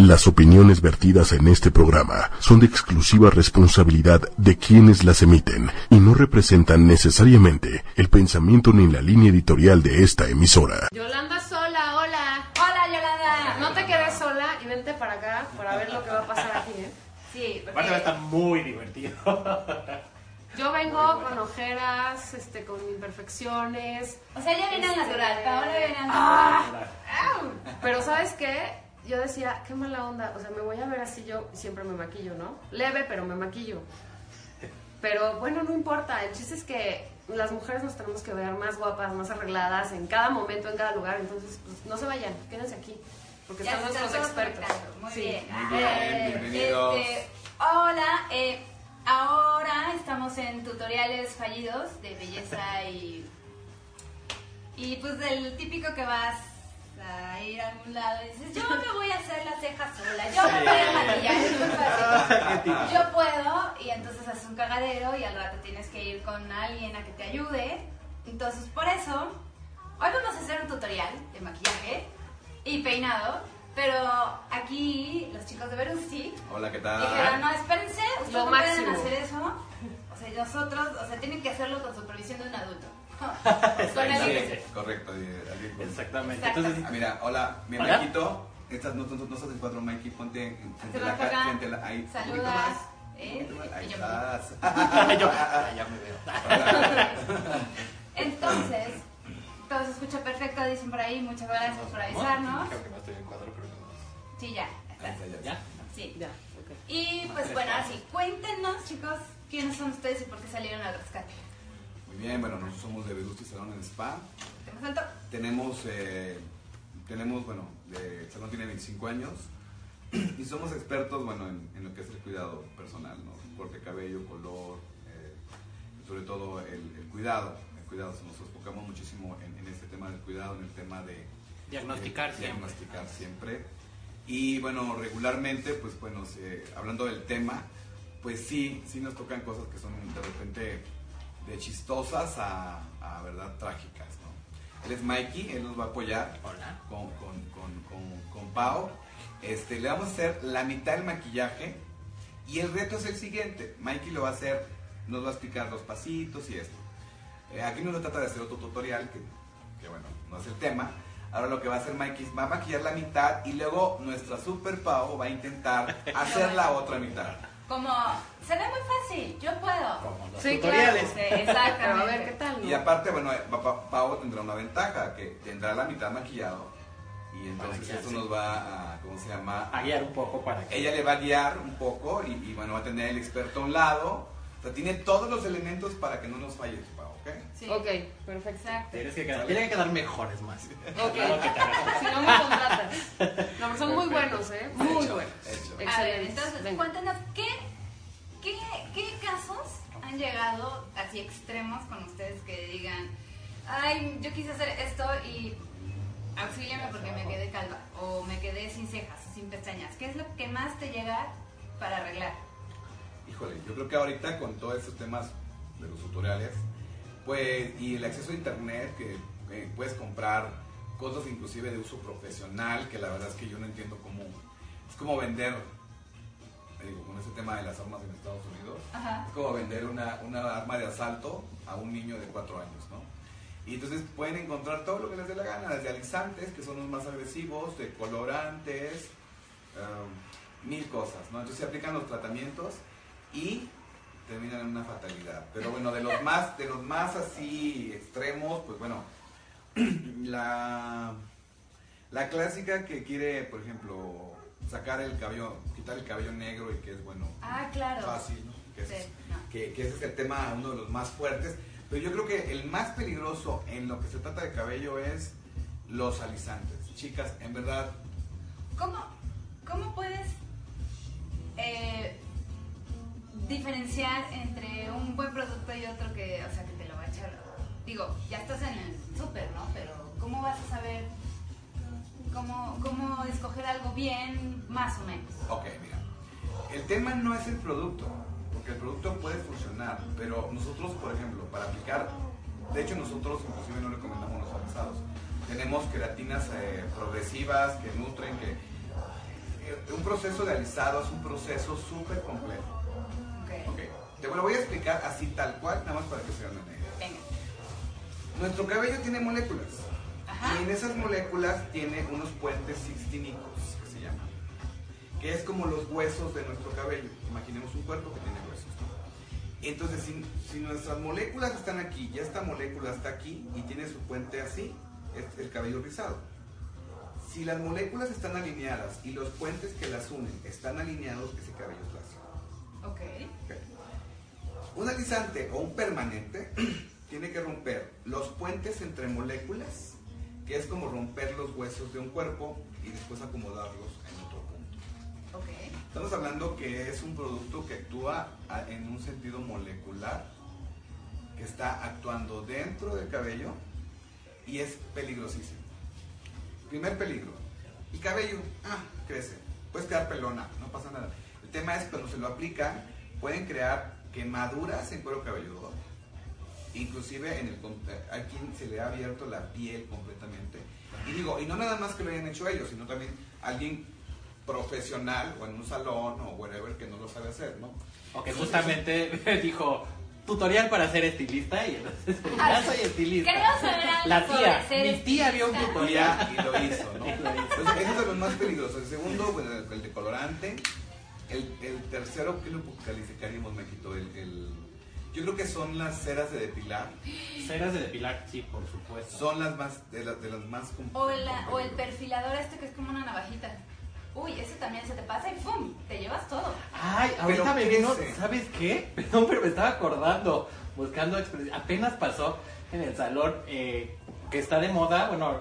Las opiniones vertidas en este programa son de exclusiva responsabilidad de quienes las emiten y no representan necesariamente el pensamiento ni la línea editorial de esta emisora. Yolanda sola, hola. Hola, Yolanda. No te quedes sola y vente para acá para ver lo que va a pasar aquí, ¿eh? Sí, Aparte va a porque estar muy divertido. Yo vengo con ojeras, este, con imperfecciones, o sea, ella viene al Este- natural, Paola viene al Ah. natural. pero ¿sabes qué? Yo decía, qué mala onda, o sea, me voy a ver así yo siempre me maquillo, ¿no? Leve, pero me maquillo. Pero bueno, no importa, el chiste es que las mujeres nos tenemos que ver más guapas, más arregladas en cada momento, en cada lugar, entonces pues, no se vayan, quédense aquí, porque Ya nuestros están expertos. Muy Sí. bien. Muy bien, Eh, bienvenidos. este, hola, eh, ahora estamos en tutoriales fallidos de belleza y. Y pues del típico que vas a ir a algún lado y dices, yo me voy a hacer las cejas sola, yo me voy a maquillar, es muy fácil. Yo puedo, y entonces haces un cagadero y al rato tienes que ir con alguien a que te ayude. Entonces, por eso, hoy vamos a hacer un tutorial de maquillaje y peinado, pero aquí los chicos de Verusti Hola, ¿qué tal? dijeron, no, espérense, ustedes Lo no máximo. pueden hacer eso. O sea, nosotros, o sea, tienen que hacerlo con supervisión de un adulto. Sí. que Correcto, alguien Exactamente. Entonces, Ah, mira, hola, mi. Maikito. Estas no, no, no son cuatro, Mikey, ponte en- la cara, frente a la, ahí, saludas, más, ¿eh? ahí estás. yo, ah, ya me veo. Entonces, todo se escucha perfecto, dicen por ahí, muchas gracias por avisarnos. Creo que no estoy en cuadro, pero no. Sí, ya, está. está, ya. ¿Ya? Sí. Ya. Y pues bueno, así, cuéntenos chicos, quiénes son ustedes y por qué salieron al rescate. Bien, bueno, nosotros somos de Velusti Salón en Spa. ¿Te presento? Tenemos, eh, tenemos, bueno, de- el salón tiene 25 años y somos expertos, bueno, en, en lo que es el cuidado personal, ¿no? Corte cabello, color, eh, sobre todo el, el cuidado. El cuidado, nos enfocamos muchísimo en, en este tema del cuidado, en el tema de Diagnosticar eh, siempre. diagnosticar siempre. Y bueno, regularmente, pues bueno, se- hablando del tema, pues sí, sí nos tocan cosas que son de repente de chistosas a, a verdad trágicas, ¿no? Él es Mikey, él nos va a apoyar Hola. con, con, con, con, con Pau. Este, le vamos a hacer la mitad del maquillaje y el reto es el siguiente. Mikey lo va a hacer, nos va a explicar los pasitos y esto. Eh, aquí no se trata de hacer otro tutorial, que, que bueno, no es el tema. Ahora lo que va a hacer Mikey es va a maquillar la mitad y luego nuestra super Pau va a intentar hacer la otra mitad. Como, se ve muy fácil, yo puedo. Como los Sí, tutoriales. Sí, Pero exactamente. a ver qué tal, ¿no? Y aparte, bueno, eh, Pa- Pa- Pau tendrá una ventaja, que tendrá la mitad maquillado. Y entonces Maquillarse. eso nos va a, ¿cómo se llama? A guiar un poco para que. Ella le va a guiar un poco y, y, bueno, va a tener el experto a un lado. O sea, tiene todos los elementos para que no nos falle tu Pau, ¿ok? Sí. Ok, perfecto. Exacto. Tienes que quedar, tienen que quedar mejores más. Ok. Claro. Si no me contratas. No, pero son muy buenos, ¿eh? Muy Hecho, buenos. hecho. A ver, entonces, Venga. cuéntenos, ¿qué, qué, qué casos han llegado así extremos con ustedes que digan, ay, yo quise hacer esto y auxíliame porque me quedé calva, o me quedé sin cejas, sin pestañas? ¿Qué es lo que más te llega para arreglar? Híjole, yo creo que ahorita con todos estos temas de los tutoriales, pues, y el acceso a internet, que eh, puedes comprar cosas inclusive de uso profesional, que la verdad es que yo no entiendo cómo, es como vender, digo, con ese tema de las armas en Estados Unidos, Ajá. es como vender una, una arma de asalto a un niño de 4 años, ¿no? Y entonces pueden encontrar todo lo que les dé la gana, desde alisantes, que son los más agresivos, de colorantes, um, mil cosas, ¿no? Entonces se aplican los tratamientos y terminan en una fatalidad. Pero bueno, de los más, de los más así extremos, pues bueno, la, la clásica que quiere, por ejemplo, sacar el cabello, quitar el cabello negro y que es bueno, Ah, claro. fácil, ¿no? Que, ese es- Sí, no. que, que ese es el tema, uno de los más fuertes. Pero yo creo que el más peligroso en lo que se trata de cabello es los alisantes. Chicas, en verdad, ¿Cómo, cómo puedes eh, diferenciar entre un buen producto y otro que, o sea, que te lo va a echar? Digo, ya estás en el súper, ¿no? Pero ¿cómo vas a saber cómo, cómo escoger algo bien, más o menos? ok, mira. El tema no es el producto, porque el producto puede funcionar, pero nosotros, por ejemplo, para aplicar, de hecho nosotros inclusive no recomendamos los avanzados. Tenemos queratinas eh, progresivas que nutren, que eh, un proceso de alisado es un proceso súper complejo. Ok. Ok, te lo voy a explicar así tal cual, nada más para que se hagan una idea. Venga. Nuestro cabello tiene moléculas. Y en esas moléculas tiene unos puentes sixtínicos, que se llaman. Que es como los huesos de nuestro cabello. Imaginemos un cuerpo que tiene huesos. Entonces, si, si nuestras moléculas están aquí, y esta molécula está aquí y tiene su puente así, es el cabello rizado. Si las moléculas están alineadas y los puentes que las unen están alineados, ese cabello es lacio. Ok. Ok. Un alisante o un permanente tiene que romper los puentes entre moléculas, que es como romper los huesos de un cuerpo y después acomodarlos en otro punto. Estamos hablando que es un producto que actúa en un sentido molecular, que está actuando dentro del cabello y es peligrosísimo. Primer peligro, el cabello, ah, crece, puedes quedar pelona, no pasa nada. El tema es cuando se lo aplican, pueden crear quemaduras en cuero cabelludo, inclusive en el con- a quien se le ha abierto la piel completamente. Y digo, y no nada más que lo hayan hecho ellos, sino también alguien profesional o en un salón o whatever que no lo sabe hacer, ¿no? O que justamente dijo tutorial para ser estilista y entonces ya soy estilista. Queremos saber algo La tía, sobre mi tía vio un tutorial. y lo hizo, ¿no? Entonces, ese es de los más peligrosos. El segundo, bueno, el, el de colorante. El, el tercero, ¿qué lo calificaríamos, México? El, el- yo creo que son las ceras de depilar. Ceras de depilar, sí, por supuesto. Son las más, de, las de las más... O, la- o el perfilador este que es como una navajita. Uy, ese también se te pasa y ¡pum! Te llevas todo. Ay, ahorita me vino. ¿sabes qué? Perdón, pero me estaba acordando, buscando Apenas pasó en el salón eh, que está de moda, bueno,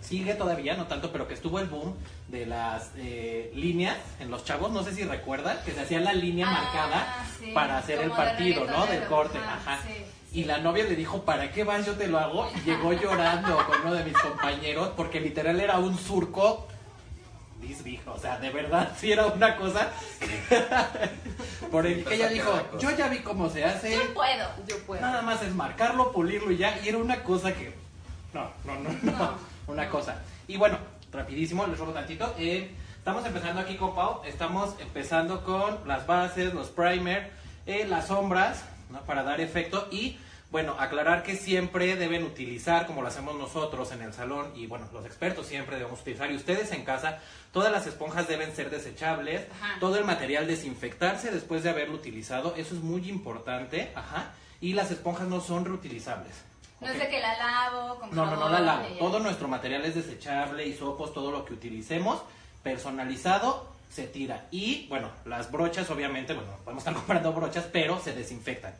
sigue todavía, no tanto, pero que estuvo el boom de las eh, líneas en los chavos, no sé si recuerdan, que se hacía la línea Ah, marcada sí, para hacer el de partido, ¿no? Del corte, Ajá, ajá. sí, Y la novia le dijo, ¿para qué vas? Yo te lo hago. Y llegó llorando con uno de mis compañeros porque literal era un surco. O sea, de verdad, sí era una cosa. Por el que ella dijo, yo ya vi cómo se hace. Yo puedo. Yo puedo. Nada más es marcarlo, pulirlo y ya. Y era una cosa que. No, no, no, no. No, una no. cosa. Y bueno, rapidísimo, les robo tantito. Eh, estamos empezando aquí con Pau. Estamos empezando con las bases, los primer, eh, las sombras, ¿no? Para dar efecto. Y bueno, aclarar que siempre deben utilizar, como lo hacemos nosotros en el salón, y bueno, los expertos siempre debemos utilizar, y ustedes en casa, todas las esponjas deben ser desechables, Ajá. todo el material desinfectarse después de haberlo utilizado, eso es muy importante, ajá, y las esponjas no son reutilizables. No es de que la lavo con No, no, no la lavo. Todo nuestro material es desechable, hisopos, todo lo que utilicemos, personalizado, se tira. Y bueno, las brochas, obviamente, bueno, podemos estar comprando brochas, pero se desinfectan.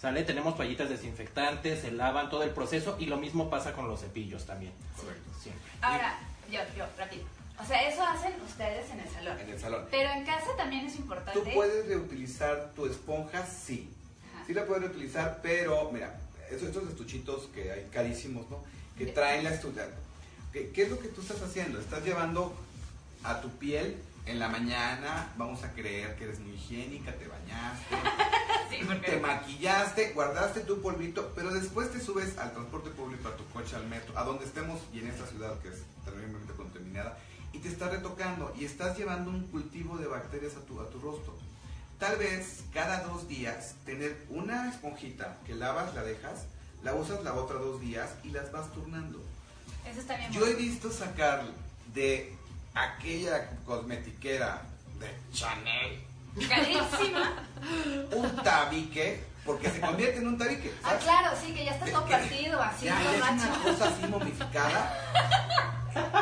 ¿Sale? Tenemos toallitas desinfectantes, se lavan todo el proceso y lo mismo pasa con los cepillos también. Correcto. Siempre. Ahora, yo, yo, rápido. O sea, eso hacen ustedes en el salón. En el salón. Pero en casa también es importante. ¿Tú puedes reutilizar tu esponja? Sí. Ajá. Sí la puedes reutilizar, pero mira, esos, estos estuchitos que hay carísimos, ¿no? Que traen la estucha. ¿Qué, ¿Qué es lo que tú estás haciendo? Estás llevando a tu piel en la mañana, vamos a creer que eres muy higiénica, te bañaste, Sí, porque- te maquillaste, guardaste tu polvito, pero después te subes al transporte público, a tu coche, al metro, a donde estemos y en esta ciudad que es terriblemente contaminada, y te estás retocando y estás llevando un cultivo de bacterias a tu, a tu rostro. Tal vez cada dos días tener una esponjita que lavas, la dejas, la usas la otra dos días y las vas turnando. Eso está bien. Yo he visto sacar de aquella cosmetiquera de Chanel Carísima. un tabique, porque se convierte en un tabique. Ah, claro, sí, que ya está todo partido, así, Ya, ya es una cosa así momificada.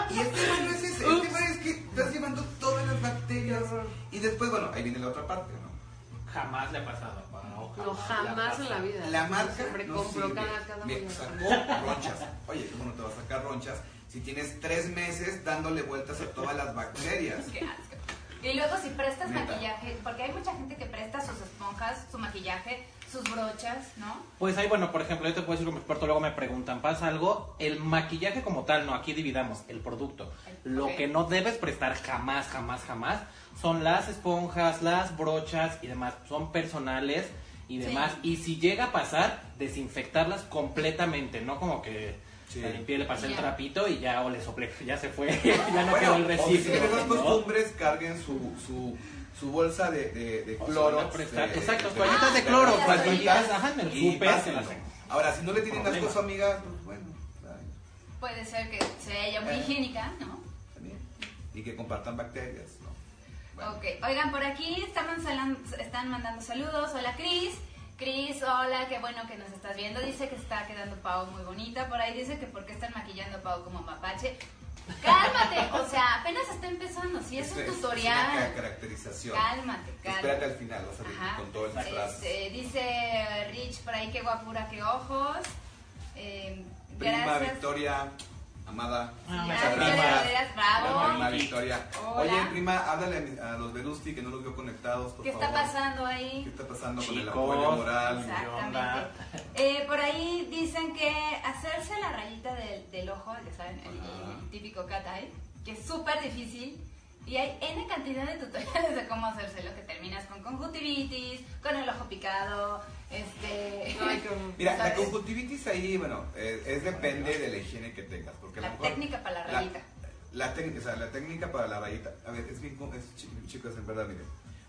Y el tema no es ese, el tema es que estás llevando todas las bacterias. Y después, bueno, ahí viene la otra parte, ¿no? Jamás le ha pasado a Pau, No, jamás en la vida. La marca Siempre no cada, cada Me mañana. sacó ronchas. Oye, ¿cómo no te va a sacar ronchas si tienes tres meses dándole vueltas a todas las bacterias? Qué asco. Y luego si prestas Neta. maquillaje, porque hay mucha gente que presta sus esponjas, su maquillaje, sus brochas, ¿no? Pues ahí, bueno, por ejemplo, yo te puedo decir como experto, luego me preguntan, ¿pasa algo? El maquillaje como tal, no, aquí dividamos el producto. Lo que no debes prestar jamás, jamás, jamás son las esponjas, las brochas y demás. Son personales y Sí. demás. Y si llega a pasar, desinfectarlas completamente, no como que Sí. La limpié, le pasé el trapito y ya o le soplé, ya se fue, ya no Bueno, quedó el si residuo. tienen esas ¿no? costumbres, carguen su, su, su bolsa de, de, cloro. de- exacto, toallitas de cloro, pues, toallitas, ajá, en el Ahora, si no le tienen asco a su amiga, pues bueno, ay, Puede ser que sea ella muy Eh. higiénica, ¿no? también. Y que compartan bacterias, ¿no? Bueno. Ok, oigan, por aquí están, están mandando saludos. Hola, Cris. Cris, hola, qué bueno que nos estás viendo. Dice que está quedando Pau muy bonita. Por ahí dice que por qué están maquillando a Pau como mapache. Cálmate, o sea, apenas está empezando. Si es un tutorial. una ca- caracterización. Cálmate, Espérate cálmate. al final, vas a ver Ajá. con todo el. Este, dice Rich por ahí, qué guapura, qué ojos. Eh, Prima gracias. Victoria, amada. Ah, muchas gracias. Prima Victoria. Hola. Oye, prima, háblale a, mi- a los Velusti que no los veo conectados, por ¿Qué favor. está pasando ¿Qué ahí? está pasando con el Chicos. apoyo moral? Exactamente. Eh, por ahí dicen que hacerse la rayita del, del ojo, ya saben, el, el típico eye, que es súper difícil. Y hay N cantidad de tutoriales de cómo hacérselo, que terminas con conjuntivitis, con el ojo picado, este... Ay, horror. Mira, la conjuntivitis ahí, bueno, eh, es depende de la higiene que tengas. Porque a lo La mejor- técnica para la rayita. La, técnica, o sea, la técnica para la rayita. A ver, es bien, es, chi- chicos, en verdad, miren.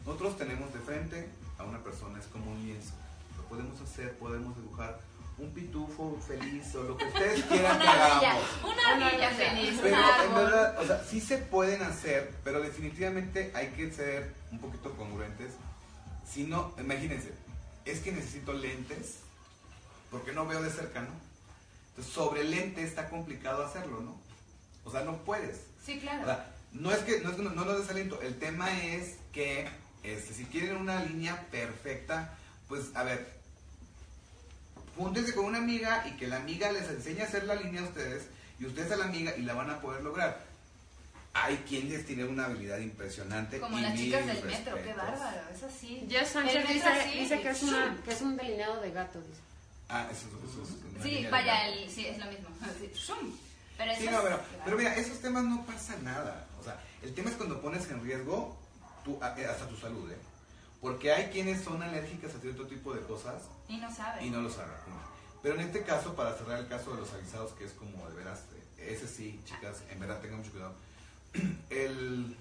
Nosotros tenemos de frente a una persona, es como un lienzo. Lo podemos hacer, podemos dibujar un pitufo feliz o lo que ustedes quieran que hagamos. una Una feliz, Pero un en verdad, o sea, sí se pueden hacer, pero definitivamente hay que ser un poquito congruentes. Si no, imagínense, es que necesito lentes porque no veo de cerca, ¿no? Entonces, sobre lente está complicado hacerlo, ¿no? O sea, no puedes. Sí, O claro. sea, no es que no, es que no, no nos desaliento, el tema es que este, si quieren una línea perfecta, pues a ver, júntense con una amiga y que la amiga les enseñe a hacer la línea a ustedes y ustedes a la amiga y la van a poder lograr. Hay quienes tienen una habilidad impresionante. Como y las chicas del metro, qué bárbaro, eso sí. Jess Sánchez dice, así, dice que, es una, que es un delineado de gato, dice. Ah, eso, es- eso es una Sí, vaya, el, sí, es lo mismo. Pero Sí, eso no, es- pero, pero mira, esos temas no pasa nada. O sea, el tema es cuando pones en riesgo tu, a- hasta tu salud, ¿eh? Porque hay quienes son alérgicas a cierto tipo de cosas Y no sabe. y no lo saben. Pero en este caso, para cerrar el caso de los avisados, que es como de veras, eh, ese sí, chicas, en verdad tengan mucho cuidado. El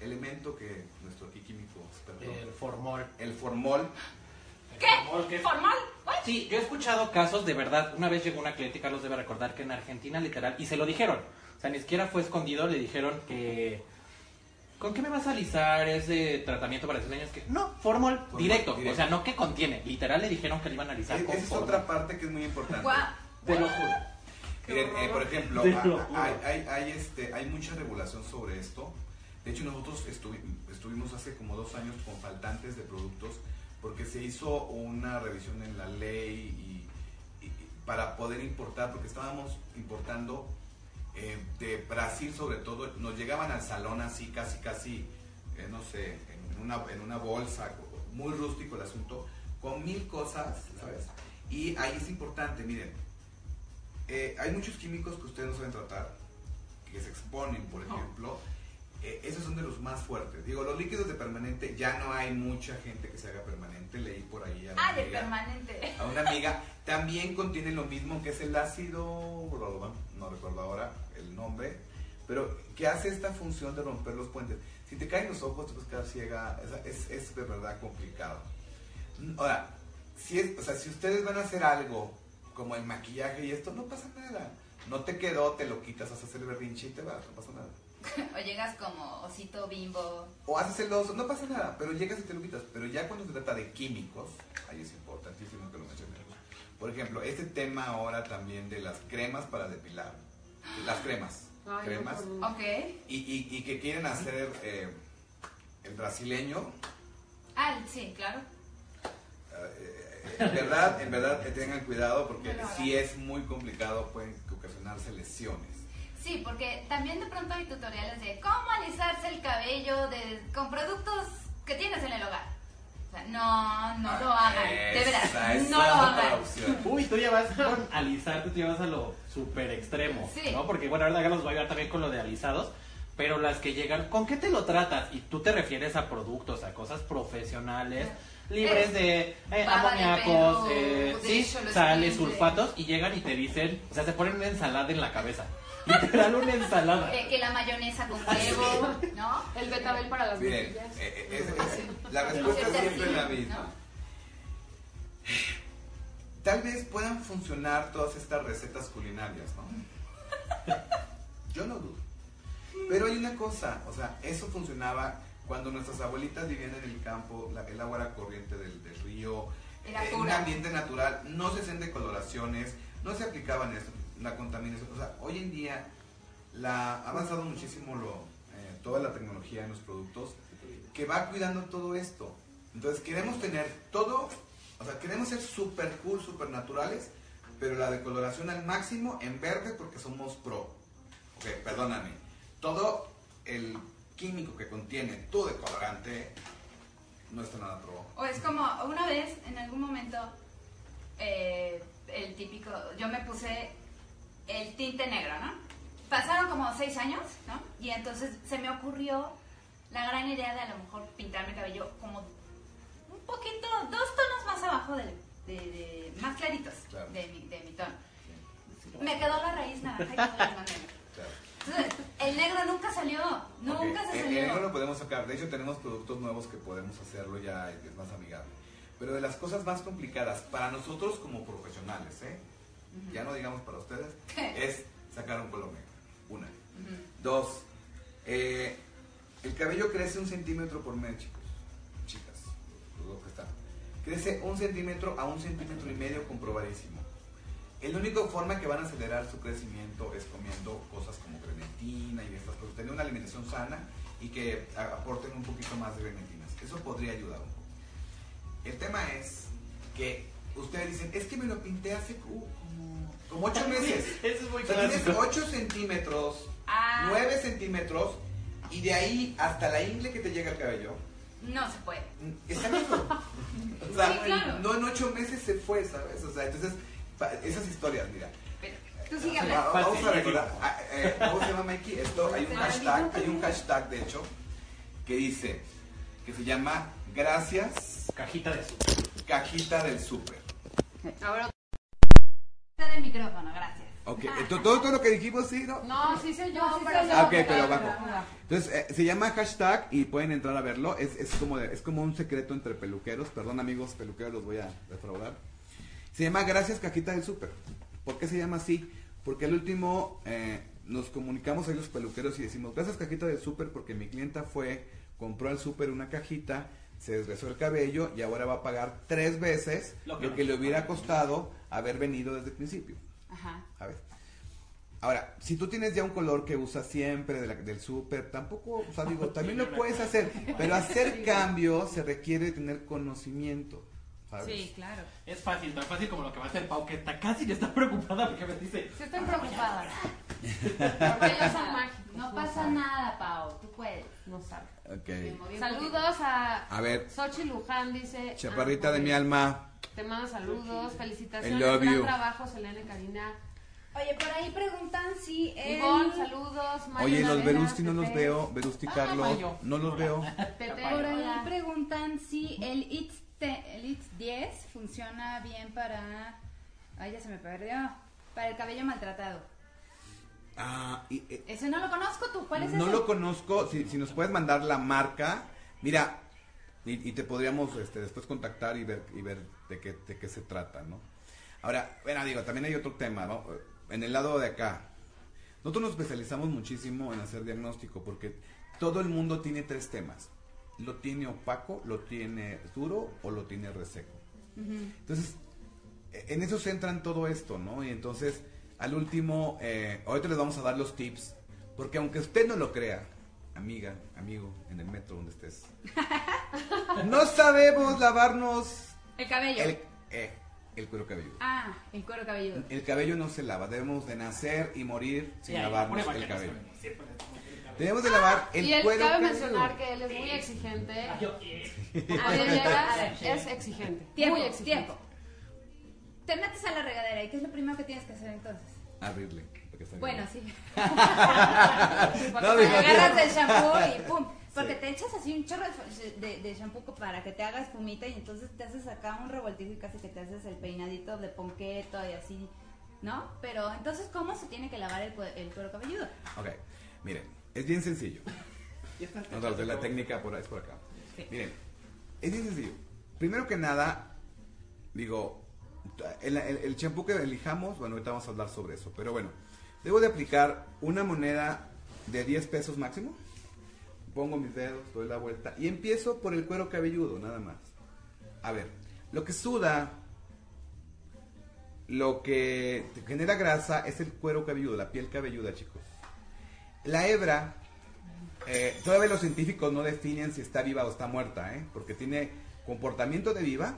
elemento que nuestro aquí químico experto, El formol. el formol, ¿Qué? formol, ¿qué? ¿Formal? ¿What? Sí, yo he escuchado casos de verdad. Una vez llegó una cliente, Carlos debe recordar que en Argentina literal, y se lo dijeron. O sea, ni siquiera fue escondido, le dijeron que... ¿Con qué me vas a alisar ese tratamiento para niños? Que no, formol, Formol, directo. directo. O sea, no que contiene. Literal le dijeron que le iban a alisar es- con esa es otra parte que es muy importante. Te lo juro. Miren, eh, por ejemplo, hay, hay, hay, este, hay mucha regulación sobre esto. De hecho, nosotros estuvi- estuvimos hace como dos años con faltantes de productos porque se hizo una revisión en la ley y, y- y para poder importar, porque estábamos importando eh, de Brasil sobre todo, nos llegaban al salón así, casi, casi, eh, no sé, en una, en una bolsa, muy rústico el asunto, con mil cosas, ¿sabes? Y ahí es importante, miren, eh, hay muchos químicos que ustedes no saben tratar, que se exponen, por ejemplo. Eh, esos son de los más fuertes. Digo, los líquidos de permanente, ya no hay mucha gente que se haga permanente. Leí por ahí a una, Ah, de amiga, permanente. a una amiga. También contiene lo mismo que es el ácido, no recuerdo ahora el nombre, pero que hace esta función de romper los puentes. Si te caen los ojos, te puedes quedar ciega. Es, es de verdad complicado. Ahora, si, es, o sea, si ustedes van a hacer algo como el maquillaje y esto, no pasa nada. No te quedó, te lo quitas, vas a hacer el berrinche y te vas, no pasa nada. O llegas como osito bimbo. O haces el oso, no pasa nada, pero llegas y te lo quitas. Pero ya cuando se trata de químicos, ahí es importantísimo que lo mencionemos. Por ejemplo, este tema ahora también de las cremas para depilar. Las cremas. Ay, cremas. no, Ok. Y, y, y que quieren hacer eh, el brasileño. Ah, sí, claro. eh, en verdad, en verdad, tengan cuidado porque No si es muy complicado, pueden ocasionarse lesiones. Sí, porque también de pronto hay tutoriales de cómo alisarse el cabello de, con productos que tienes en el hogar. O sea, no, no lo hagan. De verdad, no lo otra hagan. opción. Uy, tú ya vas con alisarte, tú ya vas a lo super extremo, Sí. ¿no? Porque, bueno, ahora Carlos va a ayudar también con lo de alisados, pero las que llegan, ¿con qué te lo tratas? Y tú te refieres a productos, a cosas profesionales, libres Es de eh, amoníacos, eh, sí, sales, sulfatos y llegan y te dicen, o sea, se ponen una ensalada en la cabeza. Literal una ensalada. Que, que la mayonesa con huevo, ¿no? El betabel para las Miren, eh, eh, es- es- la respuesta Hacerte siempre es la misma. ¿no? Tal vez puedan funcionar todas estas recetas culinarias, ¿no? Yo no dudo. Pero hay una cosa, o sea, eso funcionaba cuando nuestras abuelitas vivían en el campo, la- el agua era corriente del, del río, Era en un ambiente natural, no se hacían decoloraciones, no se aplicaban esto, la contaminación. O sea, hoy en día la, ha avanzado muchísimo lo, eh, toda la tecnología en los productos que va cuidando todo esto. Entonces queremos tener todo, o sea, queremos ser super cool, super naturales, pero la decoloración al máximo en verde porque somos pro. Ok, perdóname. Todo el químico que contiene tu decolorante no está nada pro. O es como, una vez, en algún momento, eh, el típico, yo me puse el tinte negro, ¿no? Pasaron como seis años, ¿no? Y entonces se me ocurrió la gran idea de a lo mejor pintarme el cabello como un poquito, dos tonos más abajo del- de, de- más claritos Claro. de, mi, de mi tono. Me quedó la raíz naranja y todo. Claro. Entonces, el negro nunca salió, nunca se salió. El negro lo podemos sacar. De hecho, tenemos productos nuevos que podemos hacerlo ya, es más amigable. Pero de las cosas más complicadas para nosotros como profesionales, ¿eh? ya no digamos para ustedes, es sacar un color negro. Una. Dos, eh, el cabello crece un centímetro por mes, chicos. Chicas, los dos que están. Crece un centímetro a un centímetro y medio comprobadísimo. La única forma que van a acelerar su crecimiento es comiendo cosas como grenetina y estas cosas. Tener una alimentación sana y que a- aporten un poquito más de grenetinas. Eso podría ayudar un poco. El tema es que ustedes dicen, es que me lo pinté hace como, como ocho meses. Eso es muy O sea, tienes clásico. 8 centímetros, Ah. 9 centímetros y de ahí hasta la ingle que te llega el cabello. No se puede. mm, Está listo. O sea, Sí, claro. no en 8 meses se fue, ¿sabes? O sea, entonces, esas historias, mira. Tú sigue hablando. Vamos a recordar. ah, eh, ¿Cómo se llama Mikey? Esto hay un hashtag, hay un hashtag de hecho que dice que se llama Gracias Cajita de azúcar. Cajita del Súper. Ahora, Está el micrófono, gracias. Ok, entonces, todo, todo lo que dijimos, sí, ¿no? no, sí soy yo, No, sí pero soy sí. yo. Ah, ok, pero Pero- bajo. Entonces, eh, se llama hashtag y pueden entrar a verlo. Es, es, como de- es como un secreto entre peluqueros. Perdón, amigos peluqueros, los voy a defraudar. Se llama Gracias Cajita del Súper. ¿Por qué se llama así? Porque al último eh, nos comunicamos a los peluqueros y decimos, gracias Cajita del Súper porque mi clienta fue, compró al súper una cajita, se desgresó el cabello y ahora va a pagar tres veces Lo lo que le hubiera costado haber venido desde el principio. Ajá. ¿sabes? Ahora, si tú tienes ya un color que usas siempre de la- del súper, tampoco, o sea, digo, también lo puedes hacer, pero hacer cambios se requiere tener conocimiento, ¿sabes? Sí, claro. Es fácil, tan fácil como lo que va a hacer Pau, que está casi ya está preocupada porque me dice. Sí estoy preocupada. Porque ellos son mágicos. No pasa nada, Pau, tú puedes. No sabe. Ok. Me moví un Saludos a A ver, Xochitl Luján, dice. chaparrita ah, de mi alma, Te mando saludos, I felicitaciones, gran you. trabajo, Selene Karina. Oye, por ahí preguntan si el... Ivonne, saludos. Mario oye, los Verusti no los veo, Verusti Ah, Carlos, Mayo. no los veo. Por ahí preguntan si el ITS, te- el ITS 10 funciona bien para... Ay, ya se me perdió. Para el cabello maltratado. Ah, y, eh, Ese no lo conozco tú. ¿Cuál es no ese? lo conozco, si, si nos puedes mandar la marca, mira, y, y te podríamos este, después contactar y ver, y ver de, qué, de qué se trata, ¿no? Ahora, bueno, digo, también hay otro tema, ¿no? En el lado de acá, nosotros nos especializamos muchísimo en hacer diagnóstico porque todo el mundo tiene tres temas. Lo tiene opaco, lo tiene duro o lo tiene reseco. Entonces, e- en eso se entran todo esto, ¿no? Y entonces, al último, eh, ahorita les vamos a dar los tips, porque aunque usted no lo crea, amiga, amigo, en el metro donde estés, no sabemos lavarnos El cabello. el, eh, el cuero cabelludo. Ah, el cuero cabelludo. El cabello no se lava, debemos de nacer y morir sin Sí, lavarnos el cabello. Sabemos, siempre es como el lavar y él cuero cabe mencionar que él es muy exigente. Yo, eh, A veras, es exigente. Tiempo, muy exigente. tiempo. Te metes a la regadera y ¿qué es lo primero que tienes que hacer entonces? Abrirle. porque está Bueno, sí. No, digo, Agarras el shampoo y pum. Porque te echas así un chorro de, de, de shampoo para que te haga espumita y entonces te haces acá un revoltijo y casi que te haces el peinadito de ponqueto y así, ¿no? Pero entonces, ¿cómo se tiene que lavar el, el cuero cabelludo? Ok, miren, es bien sencillo. No, no, de la técnica por, es por acá. Sí. Miren, es bien sencillo. Primero que nada, digo, el, champú que elijamos, bueno, ahorita vamos a hablar sobre eso, pero bueno, debo de aplicar una moneda de 10 pesos máximo. Pongo mis dedos, doy la vuelta y empiezo por el cuero cabelludo, nada más. A ver, lo que suda, lo que genera grasa es el cuero cabelludo, la piel cabelluda, chicos. La hebra, eh, todavía los científicos no definen si está viva o está muerta, ¿eh? porque tiene comportamiento de viva,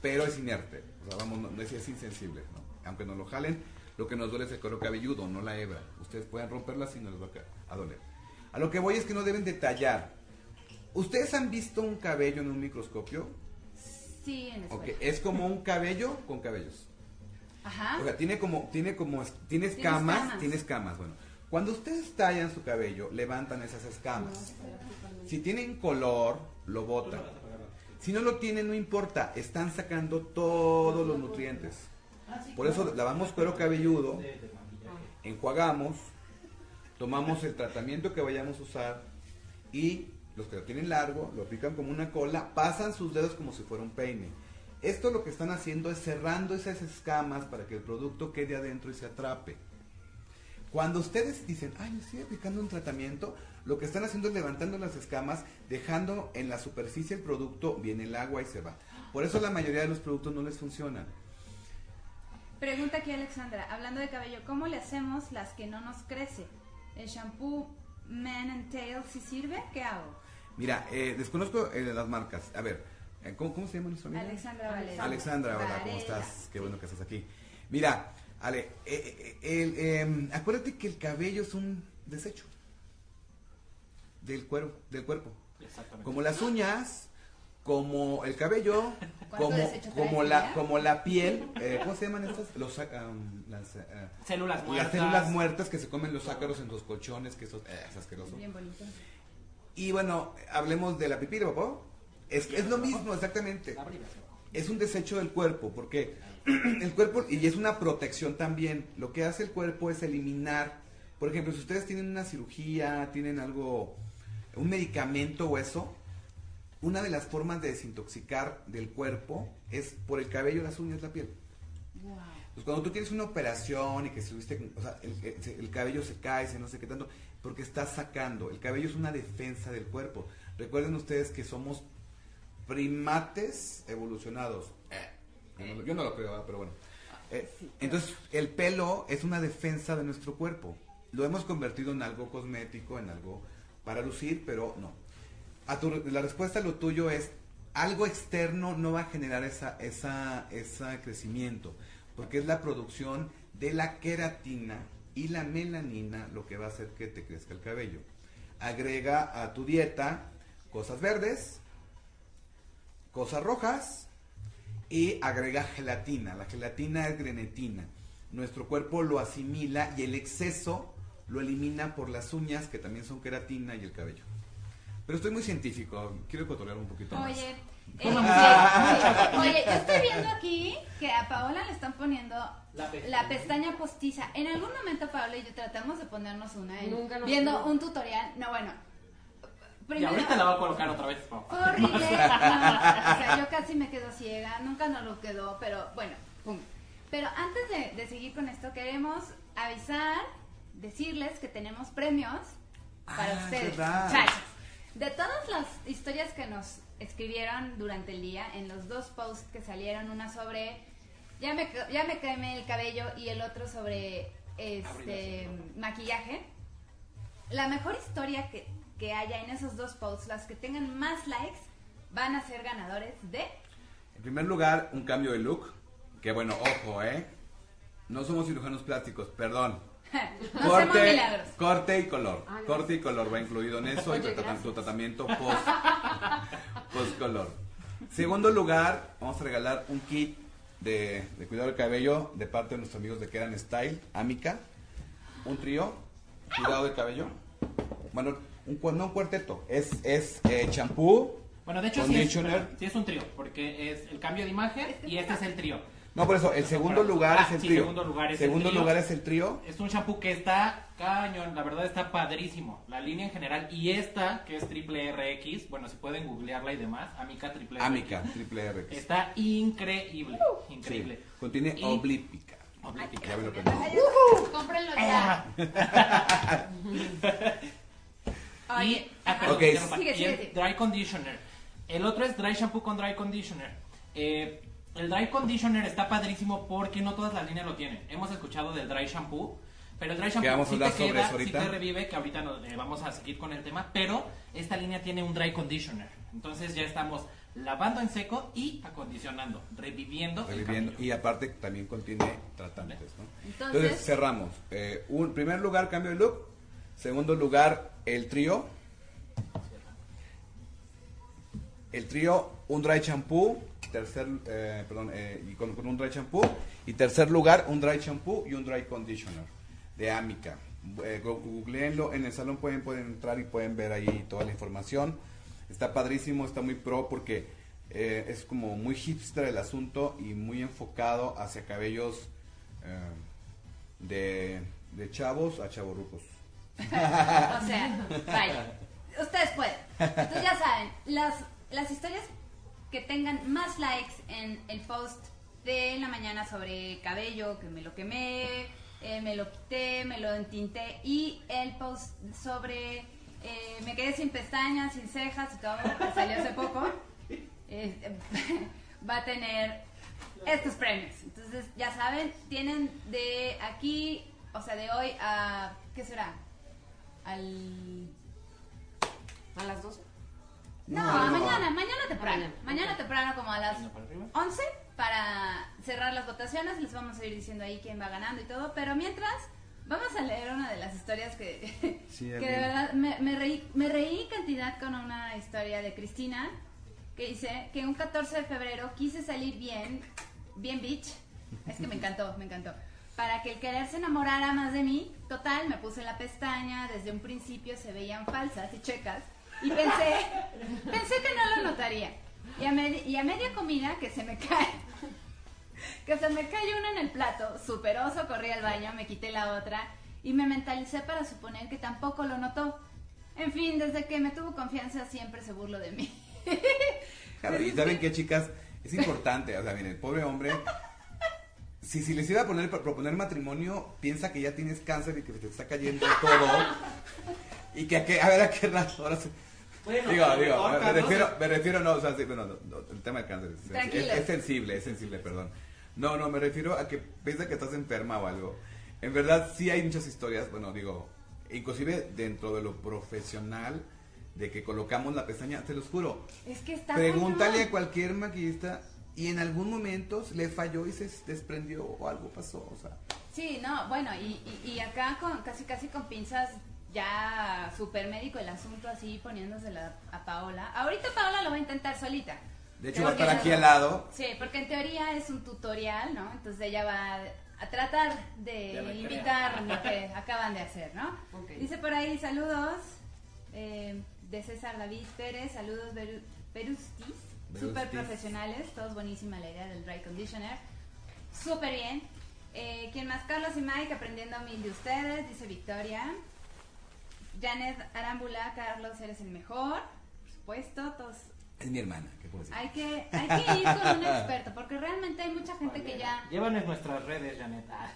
pero es inerte. O sea, vamos, no, no es, es insensible. ¿no? Aunque nos lo jalen, lo que nos duele es el cuero cabelludo, no la hebra. Ustedes pueden romperla y no les va a doler. A lo que voy es que no deben detallar. ¿Ustedes han visto un cabello en un microscopio? Sí, en Ok, escuela. es como un cabello con cabellos. Ajá. O sea, tiene como, tiene como, tiene escamas. tiene escamas. Bueno, cuando ustedes tallan su cabello, levantan esas escamas. Si tienen color, lo botan. Si no lo tienen, no importa, están sacando todos los nutrientes. Por eso lavamos cuero cabelludo, enjuagamos, tomamos el tratamiento que vayamos a usar y los que lo tienen largo lo aplican como una cola, pasan sus dedos como si fuera un peine. Esto lo que están haciendo es cerrando esas escamas para que el producto quede adentro y se atrape. Cuando ustedes dicen, ay, me estoy aplicando un tratamiento, lo que están haciendo es levantando las escamas, dejando en la superficie el producto, viene el agua y se va. Por eso la mayoría de los productos no les funcionan. Pregunta aquí Alexandra, hablando de cabello, ¿cómo le hacemos las que no nos crece? ¿El shampoo Man and Tail si sirve? ¿Qué hago? Mira, eh, desconozco eh, las marcas. A ver, eh, ¿cómo, cómo se llama nuestra amiga? Alexandra Valera. Alexandra, hola, ¿cómo estás? Qué bueno que estás aquí. Mira, Ale, eh, eh, el, eh, acuérdate que el cabello es un desecho del cuero, del cuerpo. Exactamente. Como las uñas, como el cabello, ¿Cuánto como, la, como la piel, eh, ¿cómo se llaman estas? Los, um, las, eh, Células muertas. las células muertas que se comen los ácaros en los colchones, que eso eh, es asqueroso. Bien bonito. Y bueno, hablemos de la pipí de popó. Es, es lo mismo, exactamente. Es un desecho del cuerpo, porque el cuerpo, y es una protección también, lo que hace el cuerpo es eliminar, por ejemplo, si ustedes tienen una cirugía, tienen algo, un medicamento o eso, una de las formas de desintoxicar del cuerpo es por el cabello, las uñas, la piel. Wow. Pues cuando tú tienes una operación y que estuviste, o sea, el, el cabello se cae, se no sé qué tanto, porque estás sacando. El cabello es una defensa del cuerpo. Recuerden ustedes que somos primates evolucionados. Yo, no, lo- yo pero bueno. Eh, entonces, el pelo es una defensa de nuestro cuerpo. Lo hemos convertido en algo cosmético, en algo para lucir, pero no. La respuesta a lo tuyo es algo externo no va a generar esa, esa, ese crecimiento, porque es la producción de la queratina y la melanina lo que va a hacer que te crezca el cabello. Agrega a tu dieta cosas verdes, cosas rojas y agrega gelatina. La gelatina es grenetina. Nuestro cuerpo lo asimila y el exceso lo elimina por las uñas que también son queratina y el cabello. Pero estoy muy científico, quiero cotorrear un poquito más. Oye, eh, oye, yo estoy viendo aquí que a Paola le están poniendo La pestaña. la pestaña postiza. En algún momento Paola y yo tratamos de ponernos una en- Nunca nos viendo un tutorial. No, bueno. Y Primero, ahorita la voy a colocar otra vez. Fue horrible. no, o sea, yo casi me quedo ciega. Nunca nos lo quedó, pero bueno, pum. Pero antes de, de seguir con esto, queremos avisar, decirles que tenemos premios para Ah, ustedes. muchachos. De todas las historias que nos escribieron durante el día, en los dos posts que salieron, una sobre ya me, ya me quemé el cabello y el otro sobre este maquillaje, la mejor historia que, que haya en esos dos posts, las que tengan más likes, van a ser ganadores de... En primer lugar, un cambio de look. Que bueno, ojo, ¿eh? No somos cirujanos plásticos, perdón. no hacemos milagros. corte y color. Ah, corte y color va incluido en eso y Oye, gracias. tu tratamiento post, post color. Segundo lugar, vamos a regalar un kit de, de cuidado del cabello de parte de nuestros amigos de Keran Style, Amica. Un trío, cuidado del cabello. Bueno, un, no un cuarteto, es, es eh, champú. Bueno, de hecho sí es, sí es un trío, porque es el cambio de imagen y este es el trío. No, por eso, el segundo lugar Ah, es el trío. segundo lugar es el Segundo trío. lugar es el trío. Es un shampoo que está cañón, la verdad está padrísimo. La línea en general y esta, que es triple RX, bueno, si pueden googlearla y demás, Amica triple RX. Amica, triple R. Está increíble, increíble. Sí, contiene Y- oblípica. Oblípica. Ya me lo. Cómprenlo ya. Y, Oye, ah, perdón, Ok. interrumpa. Sigue, Y el sigue. dry conditioner. El otro es dry shampoo con dry conditioner. Eh, el dry conditioner está padrísimo porque no todas las líneas lo tienen. Hemos escuchado del dry shampoo, pero el dry shampoo sí te queda, sí te revive, que ahorita no- eh, vamos a seguir con el tema, pero esta línea tiene un dry conditioner. Entonces ya estamos lavando en seco y acondicionando, reviviendo, Reviviendo. Y aparte también contiene tratantes, ¿no? Entonces- Entonces, cerramos. Eh, un primer lugar, cambio de look. Segundo lugar, el trío. El trío, un dry shampoo. Tercer, eh, perdón, eh, y con, un dry shampoo. Y tercer lugar, un dry shampoo y un dry conditioner de Amica. Eh, googleenlo, en el salón pueden, entrar y pueden ver ahí toda la información. Está padrísimo, está muy pro porque eh, es como muy hipster el asunto y muy enfocado hacia cabellos de, de chavos a chavorrucos. O sea, vaya. Ustedes pueden. Entonces ya saben, las, las historias que tengan más likes en el post de la mañana sobre cabello, que me lo quemé, eh, me lo quité, me lo entinté, y el post sobre eh, me quedé sin pestañas, sin cejas y todo, que salió hace poco, eh, va a tener estos premios. Entonces, ya saben, tienen de aquí, o sea, de hoy a, ¿qué será? Al... A las 12. No, No, a no. mañana, mañana temprano. Mañana, temprano como a las para arriba. 11 para cerrar las votaciones. Les vamos a ir diciendo ahí quién va ganando y todo. Pero mientras, vamos a leer una de las historias que, Sí, que de ver. verdad me, me reí, me reí cantidad con una historia de Cristina que dice que un 14 de febrero quise salir bien, bien bitch. Es que me encantó, me encantó. Para que el querer se enamorara más de mí, total, me puse la pestaña, desde un principio se veían falsas y checas, y pensé, pensé que no lo notaría. Y a, medi- y a media comida que se me cae, que se me cae una en el plato, superoso, corrí al baño, me quité la otra, y me mentalicé para suponer que tampoco lo notó. En fin, desde que me tuvo confianza siempre se burló de mí. Claro, y saben qué, chicas, es importante, o sea, miren, el pobre hombre, si, si les iba a poner, proponer matrimonio, piensa que ya tienes cáncer y que te está cayendo todo, y que a, qué- a ver a qué rato, ahora sí. Bueno, digo, a digo, me, refiero, me refiero, no, o sea, sí, bueno, no, no, el tema del cáncer es, es- es sensible, es sensible, perdón. No, no, me refiero a que piensa que estás enferma o algo. En verdad, sí hay muchas historias, bueno, digo, inclusive dentro de lo profesional, de que colocamos la pestaña, te los juro, Es que está Pregúntale a cañón. cualquier maquillista y en algún momento le falló y se desprendió o algo pasó, o sea. Sí, no, bueno, y, y, y acá con casi casi con pinzas ya super médico el asunto así poniéndosela a Paola. Ahorita Paola lo va a intentar solita. De hecho va a estar aquí al lado. Sí, porque en teoría es un tutorial, ¿no? Entonces ella va a tratar de imitar lo que acaban de hacer, ¿no? Dice por ahí saludos eh, de César David Pérez, saludos Berustis, súper profesionales, todos buenísima la idea del dry conditioner, súper bien. Eh, ¿Quién más? Carlos y Mike aprendiendo mil de ustedes, dice Victoria. Janet Arámbula, Carlos, eres el mejor, por supuesto, todos Es mi hermana, ¿qué puedo decir? hay que, hay que ir con un experto, porque realmente hay mucha gente que ya... Llévanos nuestras redes, Janet. Ah.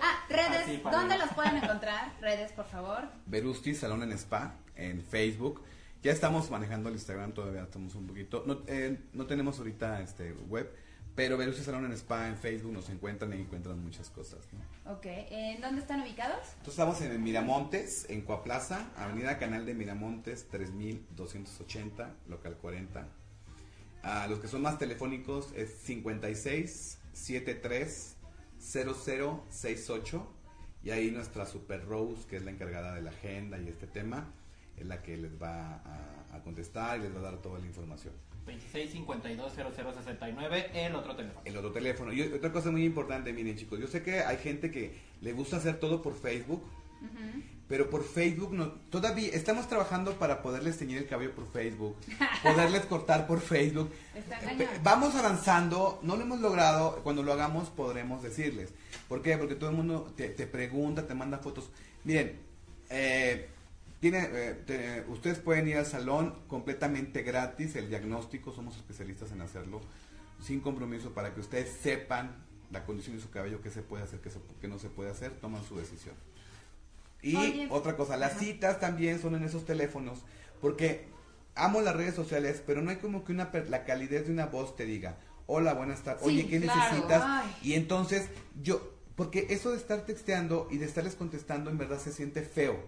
Ah, redes, Así para- ¿dónde los pueden encontrar? Redes, por favor. Berusti Salón en Spa en Facebook. Ya estamos manejando el Instagram, todavía estamos un poquito. No, eh, no tenemos ahorita este web, pero Berusti Salón en Spa en Facebook nos encuentran y encuentran muchas cosas. ¿no? Ok, ¿en dónde están ubicados? Entonces estamos en Miramontes, en Coaplaza, Avenida Canal de Miramontes, 3280, local 40. A los que son más telefónicos es 56 73 0068 y ahí nuestra Super Rose, que es la encargada de la agenda y este tema, es la que les va a, a contestar y les va a dar toda la información. 26 52 0069, el otro teléfono. el otro teléfono. Y otra cosa muy importante, miren chicos, yo sé que hay gente que le gusta hacer todo por Facebook, pero por Facebook no, todavía estamos trabajando para poderles teñir el cabello por Facebook, poderles cortar por Facebook. Está Eh, Vamos avanzando, no lo hemos logrado, cuando lo hagamos podremos decirles. ¿Por qué? Porque todo el mundo te, te pregunta, te manda fotos. Miren, eh, tiene, eh, te- ustedes pueden ir al salón completamente gratis, el diagnóstico, somos especialistas en hacerlo, sin compromiso para que ustedes sepan la condición de su cabello, qué se puede hacer, qué, se- qué no se puede hacer, toman su decisión. Y Oye, otra cosa, las ajá. citas también son en esos teléfonos, porque amo las redes sociales, pero no hay como que una la calidez de una voz te diga, hola, buenas tardes, Sí, oye, ¿qué claro, necesitas? ay. Y entonces yo, porque eso de estar texteando y de estarles contestando en verdad se siente feo.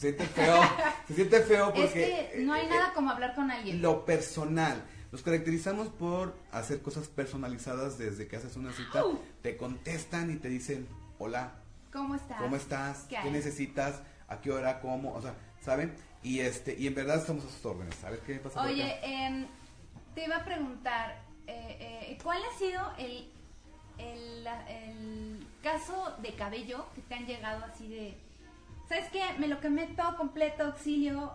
Se siente feo, se siente feo porque... es que no hay eh, nada como hablar con alguien. lo personal. Nos caracterizamos por hacer cosas personalizadas desde que haces una cita. Te contestan y te dicen, hola, ¿Cómo estás? ¿cómo estás? ¿Qué necesitas? ¿A qué hora? ¿Cómo? O sea, ¿saben? Y este y en verdad estamos a sus órdenes. A ver qué pasa por Oye, acá? em, te iba a preguntar, eh, eh, ¿cuál ha sido el, el, la- el caso de cabello que te han llegado así de... ¿Sabes qué? Me lo quemé todo completo, auxilio.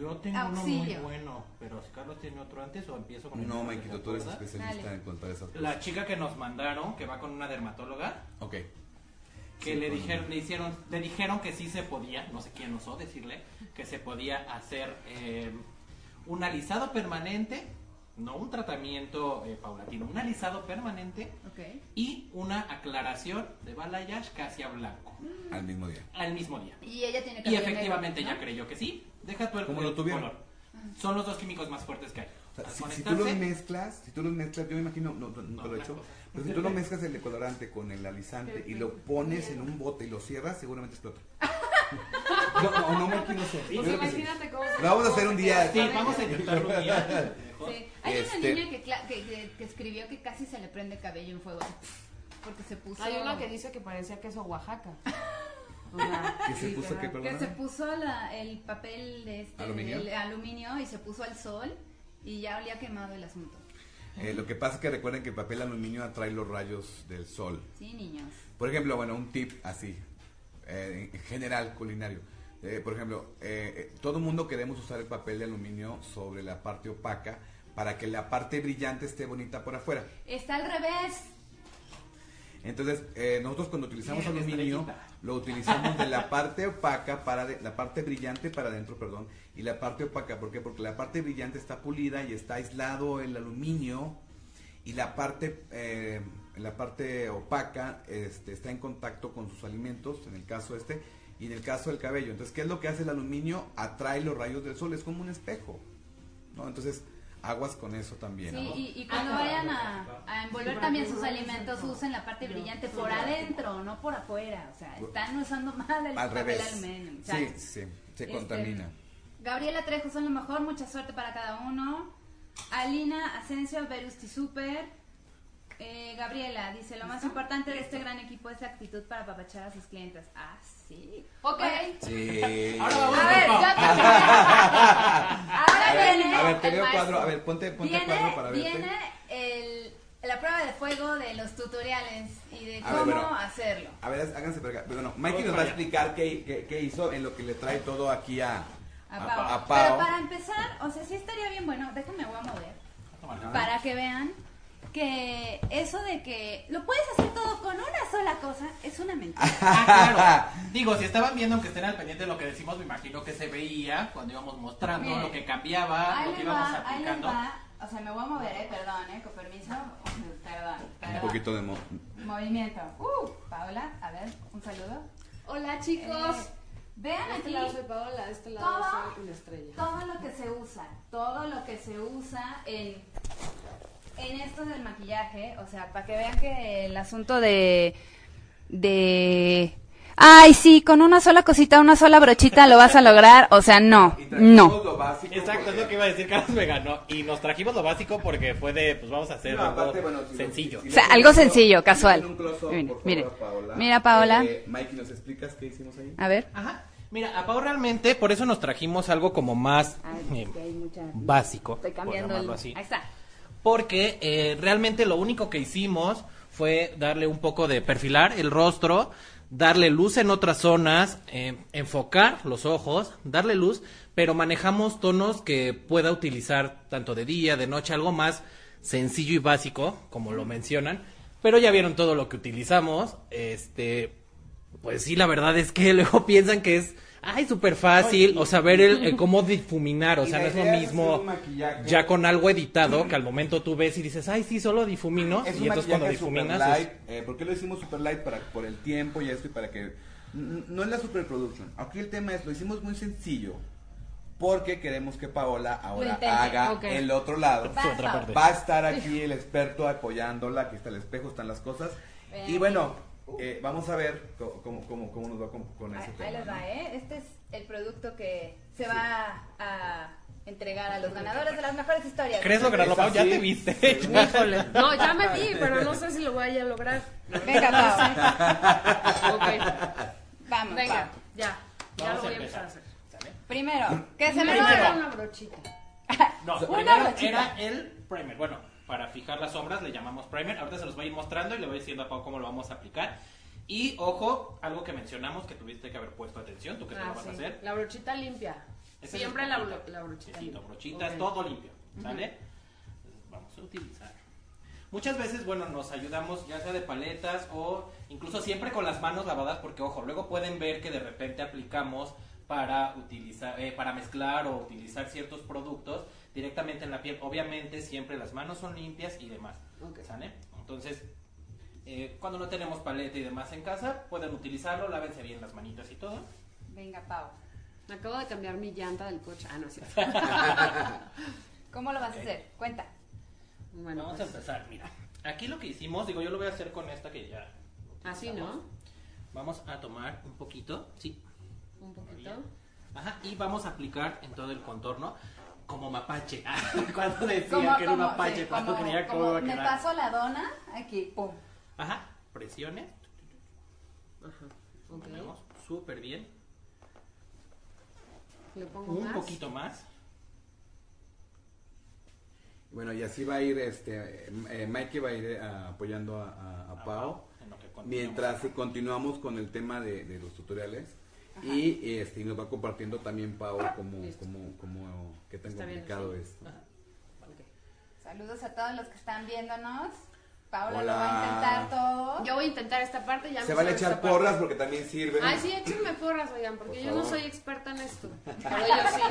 Yo tengo Auxilio. uno muy bueno, pero si Carlos tiene otro antes o empiezo con el No, que Maikito, tú eres especialista Dale. en contar esas cosas. La chica que nos mandaron, que va con una dermatóloga, Ok. que Sí, le con- dijeron, le hicieron, le dijeron que sí se podía, no sé quién osó decirle, que se podía hacer eh, un alisado permanente, no un tratamiento eh, paulatino, un alisado permanente y una aclaración de balayage casi a blanco Al mismo día. al mismo día. Y ella tiene Y cabello efectivamente negro, ya creyó que sí. Deja tú el, ¿Cómo lo el tuvieron? color. Son los dos químicos más fuertes que hay. O sea, Al si, si tú los mezclas, si tú los mezclas, yo me imagino, no, no, No, lo he hecho, cosa. pero si tú lo mezclas el decolorante con el alisante y lo pones en un bote y lo cierras, seguramente explota. no, no, no, Maiki, no sé. Yo Pues que imagínate cómo Lo vamos a hacer un día. Sí, vamos a intentarlo un día. mejor. Sí. Hay Este- una niña que, cla- que, que- que escribió que casi se le prende el cabello en fuego. Porque se puso... Hay una que dice que parecía queso Oaxaca. Que se puso, literal. ¿qué, Que se puso la- el papel de este, ¿Aluminio? el aluminio y se puso al sol y ya olía quemado el asunto. Eh, lo que pasa es que recuerden que el papel aluminio atrae los rayos del sol. Sí, niños. Por ejemplo, bueno, un tip así, eh, en general culinario. Eh, por ejemplo, eh, eh, todo mundo queremos usar el papel de aluminio sobre la parte opaca para que la parte brillante esté bonita por afuera. Está al revés. Entonces, eh, nosotros cuando utilizamos Mira, aluminio, lo utilizamos de la parte opaca para de- la parte brillante para adentro, perdón, y la parte opaca, ¿por qué? Porque la parte brillante está pulida y está aislado el aluminio y la parte eh, la parte opaca este, está en contacto con sus alimentos, en el caso este, y en el caso del cabello. Entonces, ¿qué es lo que hace el aluminio? Atrae los rayos del sol, es como un espejo, ¿no? Entonces, aguas con eso también. Sí, ¿no? y, y cuando vayan a, a envolver también sus alimentos, usen la parte brillante por adentro, no por afuera. O sea, están usando mal el Al papel revés. aluminio. Sí, sí, se Este, contamina. Gabriela Trejo son lo mejor, mucha suerte para cada uno. Alina Asensio, Verusti Super. Eh, Gabriela dice, lo más importante de este gran equipo es la actitud para apapachar a sus clientes. Ah, sí. Ok. Sí. Ahora vamos A ver, yo Ahora A ver, viene a ver, te el veo cuadro. A ver, ponte, ponte viene, cuadro para verte. viene el, la prueba de fuego de los tutoriales y de A cómo ver, bueno. hacerlo. A ver, háganse para acá. Bueno, Mikey nos va a explicar qué, qué, qué hizo en lo que le trae todo aquí a, A a- Pau. a Pau. Pero para empezar, o sea, sí estaría bien bueno, déjame voy a mover, para que vean que eso de que lo puedes hacer todo con una sola cosa es una mentira. Ah, claro. Digo, si estaban viendo, aunque estén al pendiente de lo que decimos, me imagino que se veía cuando íbamos mostrando lo que cambiaba, Ahí lo que íbamos va, aplicando. O sea, me voy a mover, eh, perdón, eh, con permiso. Perdón, Un poquito de mo Movimiento. Uh, Paola, a ver, un saludo. Hola chicos. Eh, vean de este aquí lado soy Paola, de este lado todo- soy una estrella. todo lo que se usa, todo lo que se usa en, en esto del maquillaje, o sea, para que vean que el asunto de de ay, sí, con una sola cosita, una sola brochita lo vas a lograr, o sea, no, Y no. lo básico Exacto, es lo que iba a decir Carlos Vegano. Y nos trajimos lo básico porque fue de, pues vamos a hacer No, algo aparte, bueno, si lo- sencillo. si O sea, algo sencillo, casual. si le hacen un close-up, Miren, por favor, miren. a Paola. Mira, Paola. Eh, Mikey, ¿nos explicas qué hicimos ahí? A ver. Ajá. Mira, a Pau realmente, por eso nos trajimos algo como más Ay, eh, es que hay mucha- básico, Estoy por cambiando el... así. Ahí está. Porque eh, realmente lo único que hicimos fue darle un poco de perfilar el rostro, darle luz en otras zonas, eh, enfocar los ojos, darle luz, pero manejamos tonos que pueda utilizar tanto de día, de noche, algo más sencillo y básico, como lo mencionan. Pero ya vieron todo lo que utilizamos. Este, pues sí, la verdad es que luego piensan que es, ay, súper fácil, o saber el, el cómo difuminar, o sea, no es lo es mismo maquillaje. ya con algo editado que al momento tú ves y dices, ay, sí, solo difumino, Es y un entonces cuando maquillaje super difuminas light. es- Eh, ¿Por qué lo hicimos super light? Para, por el tiempo y esto y para que... No es la superproducción. Aquí el tema es, lo hicimos muy sencillo. Porque queremos que Paola ahora intente, haga ok. el otro lado. Otra parte. Va a estar aquí el experto apoyándola. Aquí está el espejo, están las cosas. Vean. Y bueno, eh, vamos a ver cómo, cómo, cómo nos va con, con ese Ahí, tema. ahí les va, ¿eh? Este es el producto que se va a entregar a los ganadores de las mejores historias. ¿Crees lograrlo, Pau? Ya te viste. Híjole. No, ya me vi, pero no sé si lo voy a lograr. Venga, Pau. Vamos, Venga, Pau. ya. Ya Vamos lo voy a empezar a hacer. ¿Sale? Primero, que se me Primero lo era una brochita. No, Una brochita. era el primer. Bueno, para fijar las sombras le llamamos primer. Ahorita se los voy a ir mostrando y le voy diciendo a Pau cómo lo vamos a aplicar. Y ojo, algo que mencionamos que tuviste que haber puesto atención, tú que lo Ah, vas sí. a hacer. La brochita limpia. Siempre la, brochita. la brochita limpia. brochitas, Ok. todo limpio, ¿sale? Entonces, vamos a utilizar. Muchas veces, bueno, nos ayudamos ya sea de paletas o incluso siempre con las manos lavadas porque, ojo, luego pueden ver que de repente aplicamos para utilizar, eh, para mezclar o utilizar ciertos productos directamente en la piel. Obviamente siempre las manos son limpias y demás, Ok. ¿sale? Entonces, eh, cuando no tenemos paleta y demás en casa, pueden utilizarlo, lávense bien las manitas y todo. Venga, Pau. Acabo de cambiar mi llanta del coche. Ah, no es cierto. ¿Cómo lo vas a hacer? Cuenta. Bueno, Vamos pues, a empezar, mira. Aquí lo que hicimos, digo, yo lo voy a hacer con esta que ya. así. ¿no? Vamos a tomar un poquito, sí. Un poquito. Ajá, y vamos a aplicar en todo el contorno como mapache. cuando decía Como- que era un mapache, sí, cuando como- creía cómo como iba a me paso la dona, aquí, pum. Ajá, presiones, Ajá. Ponemos súper bien. Le pongo Un más. poquito más. Bueno, y así va a ir, este, eh, Mikey va a ir eh, apoyando a, a- a Pau. Mientras continuamos con el tema de, de los tutoriales y este y nos va compartiendo también Pau como Listo. como como qué tan Está bien complicado así. es. Saludos a todos los que están viéndonos. Paula Hola. lo va a intentar todo. Yo voy a intentar esta parte. Ya Se me van a echar parte. porras porque también sirven. Ay, sí, échenme porras, oigan, porque Por yo no soy experta en esto. Pero ellos sí.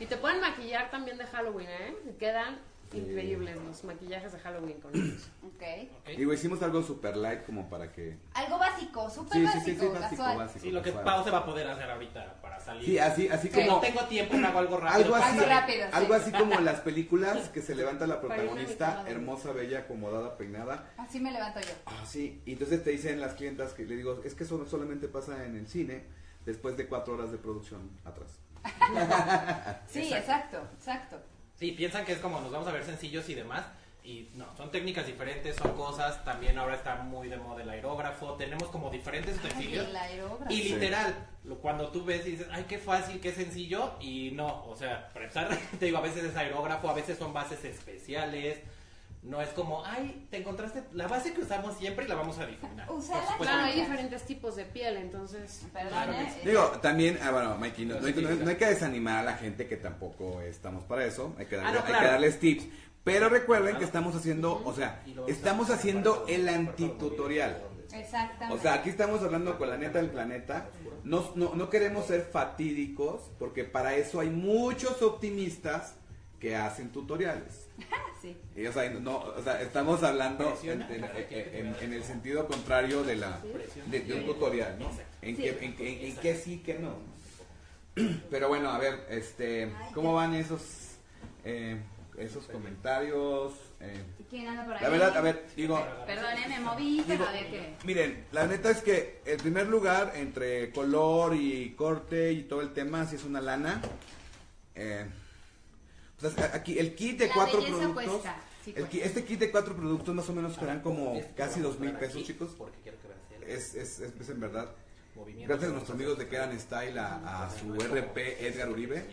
Y te pueden maquillar también de Halloween, ¿eh? Y Quedan increíbles los maquillajes de Halloween con ellos. Ok. Ok. Digo, hicimos algo super light como para que Algo básico, súper Sí, sí, básico, sí, sí, básico, casual. básico. Sí, lo que. Pau se va a poder hacer ahorita para salir. Sí, así así Si como no tengo tiempo, me hago algo rápido. algo así, Algo rápido, sí. algo así como en las películas que se levanta la protagonista, hermosa, bella, acomodada, peinada. Así me levanto yo. Ah, sí. Y entonces te dicen las clientas que le digo, es que eso solamente pasa en el cine después de cuatro horas de producción atrás. Sí, exacto, exacto. Sí, piensan que es como nos vamos a ver sencillos y demás. Y no, son técnicas diferentes, son cosas. También ahora está muy de moda el aerógrafo. Tenemos como diferentes utensilios. Y literal, lo- cuando tú ves y dices, ay, qué fácil, qué sencillo, y no, o sea, para empezar, te digo, a veces es aerógrafo, a veces son bases especiales, no es como, ay, te encontraste la base que usamos siempre y la vamos a difuminar. Claro, hay diferentes tipos de piel, entonces. Perdón, Claro que ¿eh? sí. Digo, también, ah, bueno, Mikey, no, no hay, no- no hay que desanimar a la gente que tampoco estamos para eso, hay que, darle- Ah, no, hay que darles tips. Pero recuerden que estamos haciendo, o sea, estamos haciendo el antitutorial. Exactamente. O sea, aquí estamos hablando con la neta del planeta. No, no, no queremos ser fatídicos, porque para eso hay muchos optimistas que hacen tutoriales. sí. Y, o, sea, no, o sea, estamos hablando en, en- en- en el sentido contrario de, la, de, de un tutorial, ¿no? En, Sí. que, que sí, que no. Pero bueno, a ver, este, ¿cómo van esos, eh, esos comentarios? Eh, ¿Quién anda por ahí? la verdad, a ver, digo, Perdón, ¿eh? me moví, pero a ver qué. Miren, la neta es que el primer lugar entre color y corte y todo el tema sí es una lana. Eh, aquí el kit de La cuatro productos. sí el este kit de cuatro productos más o menos serán como casi dos mil pesos, aquí, chicos. Porque quiero que Es, es, es, es en verdad. movimiento Gracias a nuestros amigos de. Keran Style, a, a su RP Edgar Uribe,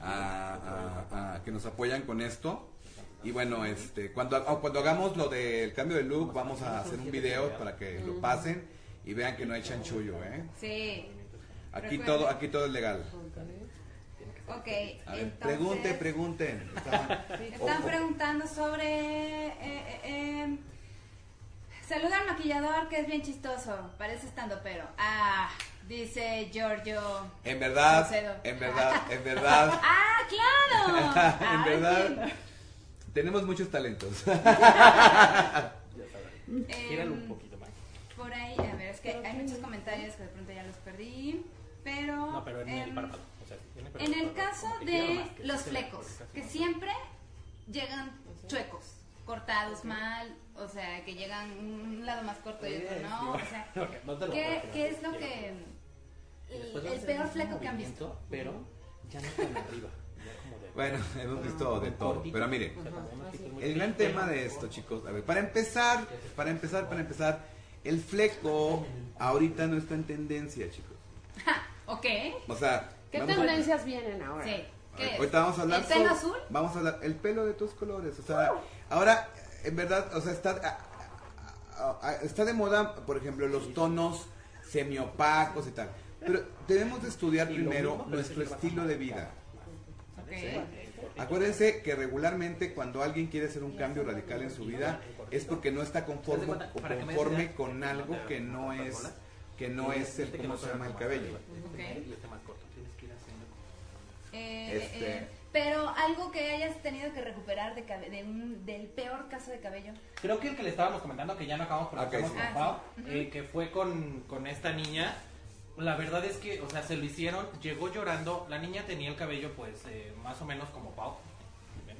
a, a- a- que nos apoyan con esto. Y bueno, este, cuando, oh, cuando hagamos lo del cambio de look, vamos a hacer un video para que lo pasen y vean que no hay chanchullo, ¿eh? Sí. Aquí todo, aquí todo es legal. Ok, A ver, entonces... pregunte, pregunten. Está- Están preguntando sobre... eh, eh, eh, saluda al maquillador que es bien chistoso, parece estando pero. Ah, dice Giorgio. En verdad, en verdad, en verdad, ¡Ah, claro! en Ay, verdad, tenemos muchos talentos. Em, Gíralo un poquito más. Por ahí, a ver, es que hay muchos comentarios que de pronto ya los perdí, pero... No, pero en el em, párpado. En el caso de los flecos, que siempre llegan chuecos, cortados mal, o sea, que llegan un lado más corto y otro no, o sea, ¿qué, es lo que... Y El, peor fleco que han visto? Pero ya no tan arriba. Bueno, hemos visto de todo, cortito. pero mire, O sea, como unos picos muy el gran tema de esto, chicos, a ver, para empezar, para empezar, para empezar, el fleco ahorita no está en tendencia, chicos. ¿Ok? O sea, ¿Qué vamos a- tendencias vienen ahora? Sí. ¿Qué ver, es? ahorita vamos a hablar ¿El pelo sobre- azul? Vamos a hablar el pelo de tus colores, o sea, ahora en verdad, o sea, está a- a- a- está de moda, por ejemplo, los tonos semiopacos y tal. Pero debemos de estudiar primero nuestro estilo de vida. Ok. Acuérdense que regularmente cuando alguien quiere hacer un cambio radical en su vida es porque no está conforme o conforme con algo que no es que no es el cómo se llama el cabello. Ok. Eh, Este- eh, pero algo que hayas tenido que recuperar de de un- del peor caso de cabello. Creo que el que le estábamos comentando, que ya no acabamos pero Ok, estamos sí. con Ah, Pau, eh, que fue con, con esta niña. La verdad es que, o sea, se lo hicieron, llegó llorando. La niña tenía el cabello, pues, eh, más o menos como Pau,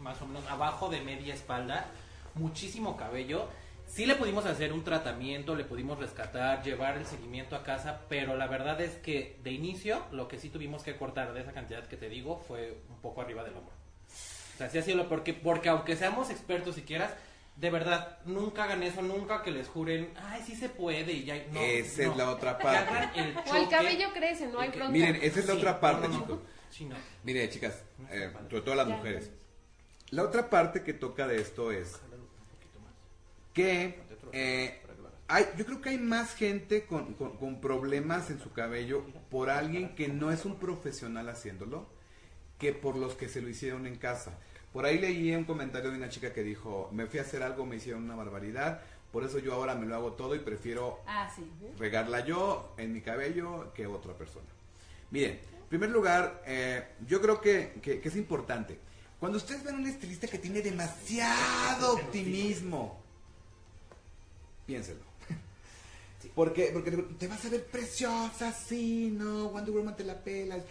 más o menos abajo de media espalda, muchísimo cabello. Sí le pudimos hacer un tratamiento, le pudimos rescatar, llevar el seguimiento a casa, pero la verdad es que de inicio lo que sí tuvimos que cortar de esa cantidad que te digo fue un poco arriba del hombro. O sea, sí ha sido lo porque, porque aunque seamos expertos si quieras, de verdad, nunca hagan eso, nunca que les juren, ay, sí se puede y ya. No, Esa es no. la otra parte. el O el choque. cabello crece, no hay bronca. Miren, esa es la Sí, otra parte, no, no, chicos. Sí, no. Mire, chicas, eh, sobre todo las mujeres. La otra parte que toca de esto es que eh, hay, yo creo que hay más gente con, con- con problemas en su cabello por alguien que no es un profesional haciéndolo que por los que se lo hicieron en casa. Por ahí leí un comentario de una chica que dijo, me fui a hacer algo, me hicieron una barbaridad, por eso yo ahora me lo hago todo y prefiero Ah, sí. regarla yo en mi cabello que otra persona. Miren, en primer lugar, eh, yo creo que, que- que es importante. Cuando ustedes ven a un estilista que tiene demasiado optimismo, piénselo. Porque, porque te vas a ver preciosa, sí, no, Wonder Woman te la pelas.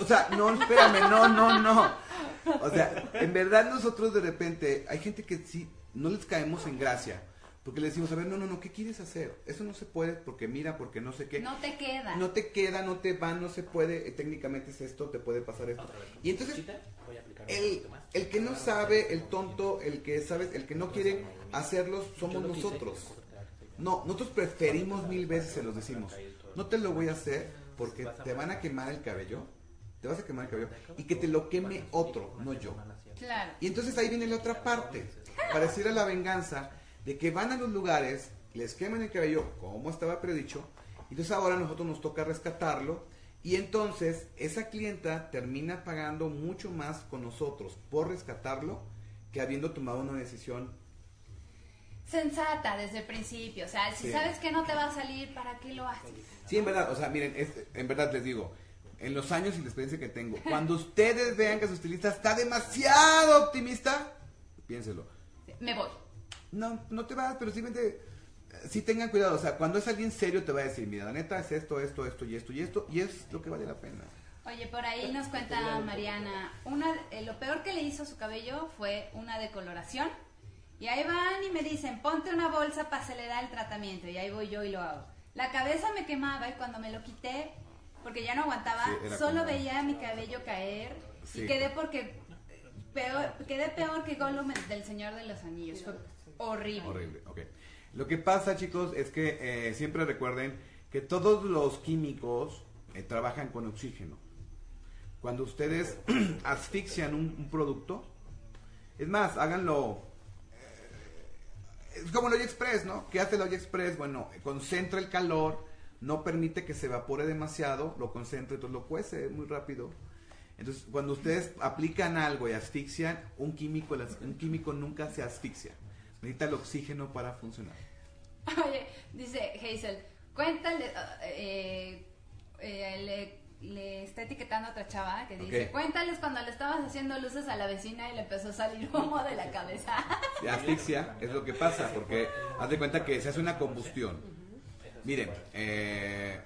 O sea, no, espérame, no, no, no. O sea, en verdad nosotros de repente, hay gente que sí, no les caemos en gracia. Porque le decimos, a ver, no, no, no, ¿qué quieres hacer? Eso no se puede porque mira, porque no sé qué. No te queda. No te queda, no te va, no se puede, eh, técnicamente es esto, te puede pasar esto. Otra vez. Y entonces, voy a aplicar un el, más. el que no sabe, el tonto, el que sabes, el que no quiere hacerlos, somos nosotros. No, nosotros preferimos mil veces, se los decimos. No te lo voy a hacer porque te van a quemar el cabello, te vas a quemar el cabello, y que te lo queme otro, no yo. Claro. Y entonces ahí viene la otra parte, pareciera la venganza de que van a los lugares, les queman el cabello, como estaba predicho, y entonces ahora a nosotros nos toca rescatarlo, y entonces esa clienta termina pagando mucho más con nosotros por rescatarlo que habiendo tomado una decisión. Sensata desde el principio. O sea, si Sí. sabes que no te va a salir, ¿para qué lo haces? Sí, en verdad, o sea, miren, es- en verdad les digo, en los años y la experiencia que tengo, cuando ustedes vean que su estilista está demasiado optimista, piénselo. Me voy. No, no te vas, pero simplemente sí tengan cuidado. O sea, cuando es alguien serio te va a decir, mira, la neta es esto, esto, esto y esto y esto, y es lo que vale la pena. Oye, por ahí nos cuenta Mariana, una, eh, lo peor que le hizo a su cabello fue una decoloración. Y ahí van y me dicen, ponte una bolsa para acelerar el tratamiento. Y ahí voy yo y lo hago. La cabeza me quemaba y cuando me lo quité, porque ya no aguantaba, Sí, solo como- veía mi cabello caer. Sí. Y quedé porque peor, quedé peor que Gollum del Señor de los Anillos. Fue horrible. Horrible, ok. Lo que pasa, chicos, es que eh, siempre recuerden que todos los químicos eh, trabajan con oxígeno. Cuando ustedes asfixian un, un producto, Es más, háganlo. Es como el Oye Express, ¿no? ¿Qué hace el Oye Express? Bueno, concentra el calor, no permite que se evapore demasiado, lo concentra, entonces lo cuece muy rápido. Entonces, cuando ustedes aplican algo y asfixian, un químico, un químico nunca se asfixia. Necesita el oxígeno para funcionar. Oye, dice Hazel, cuéntale, eh, eh, le, le está etiquetando a otra chava que dice, cuéntales cuando le estabas haciendo luces a la vecina y le empezó a salir humo de la cabeza. De asfixia es lo que pasa, porque haz de cuenta que se hace una combustión. Miren, eh,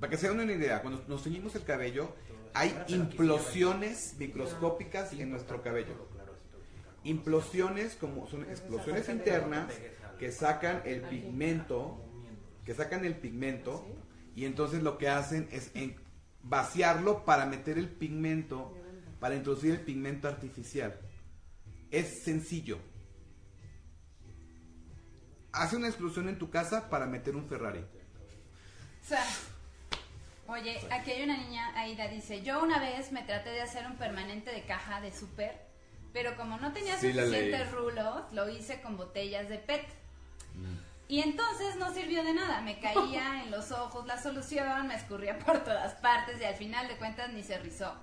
para que se hagan una idea, cuando nos teñimos el cabello, hay implosiones microscópicas en nuestro cabello. Implosiones como son explosiones internas que sacan el pigmento, que sacan el pigmento y entonces lo que hacen es en- vaciarlo para meter el pigmento, para introducir el pigmento artificial. Es sencillo. Hace una explosión en tu casa para meter un Ferrari. O sea, oye, aquí hay una niña, Aida, dice, yo una vez me traté de hacer un permanente de caja de súper, pero como no tenía Sí, suficientes rulos, lo hice con botellas de PET. Y entonces no sirvió de nada, me caía en los ojos la solución, me escurría por todas partes y al final de cuentas ni se rizó.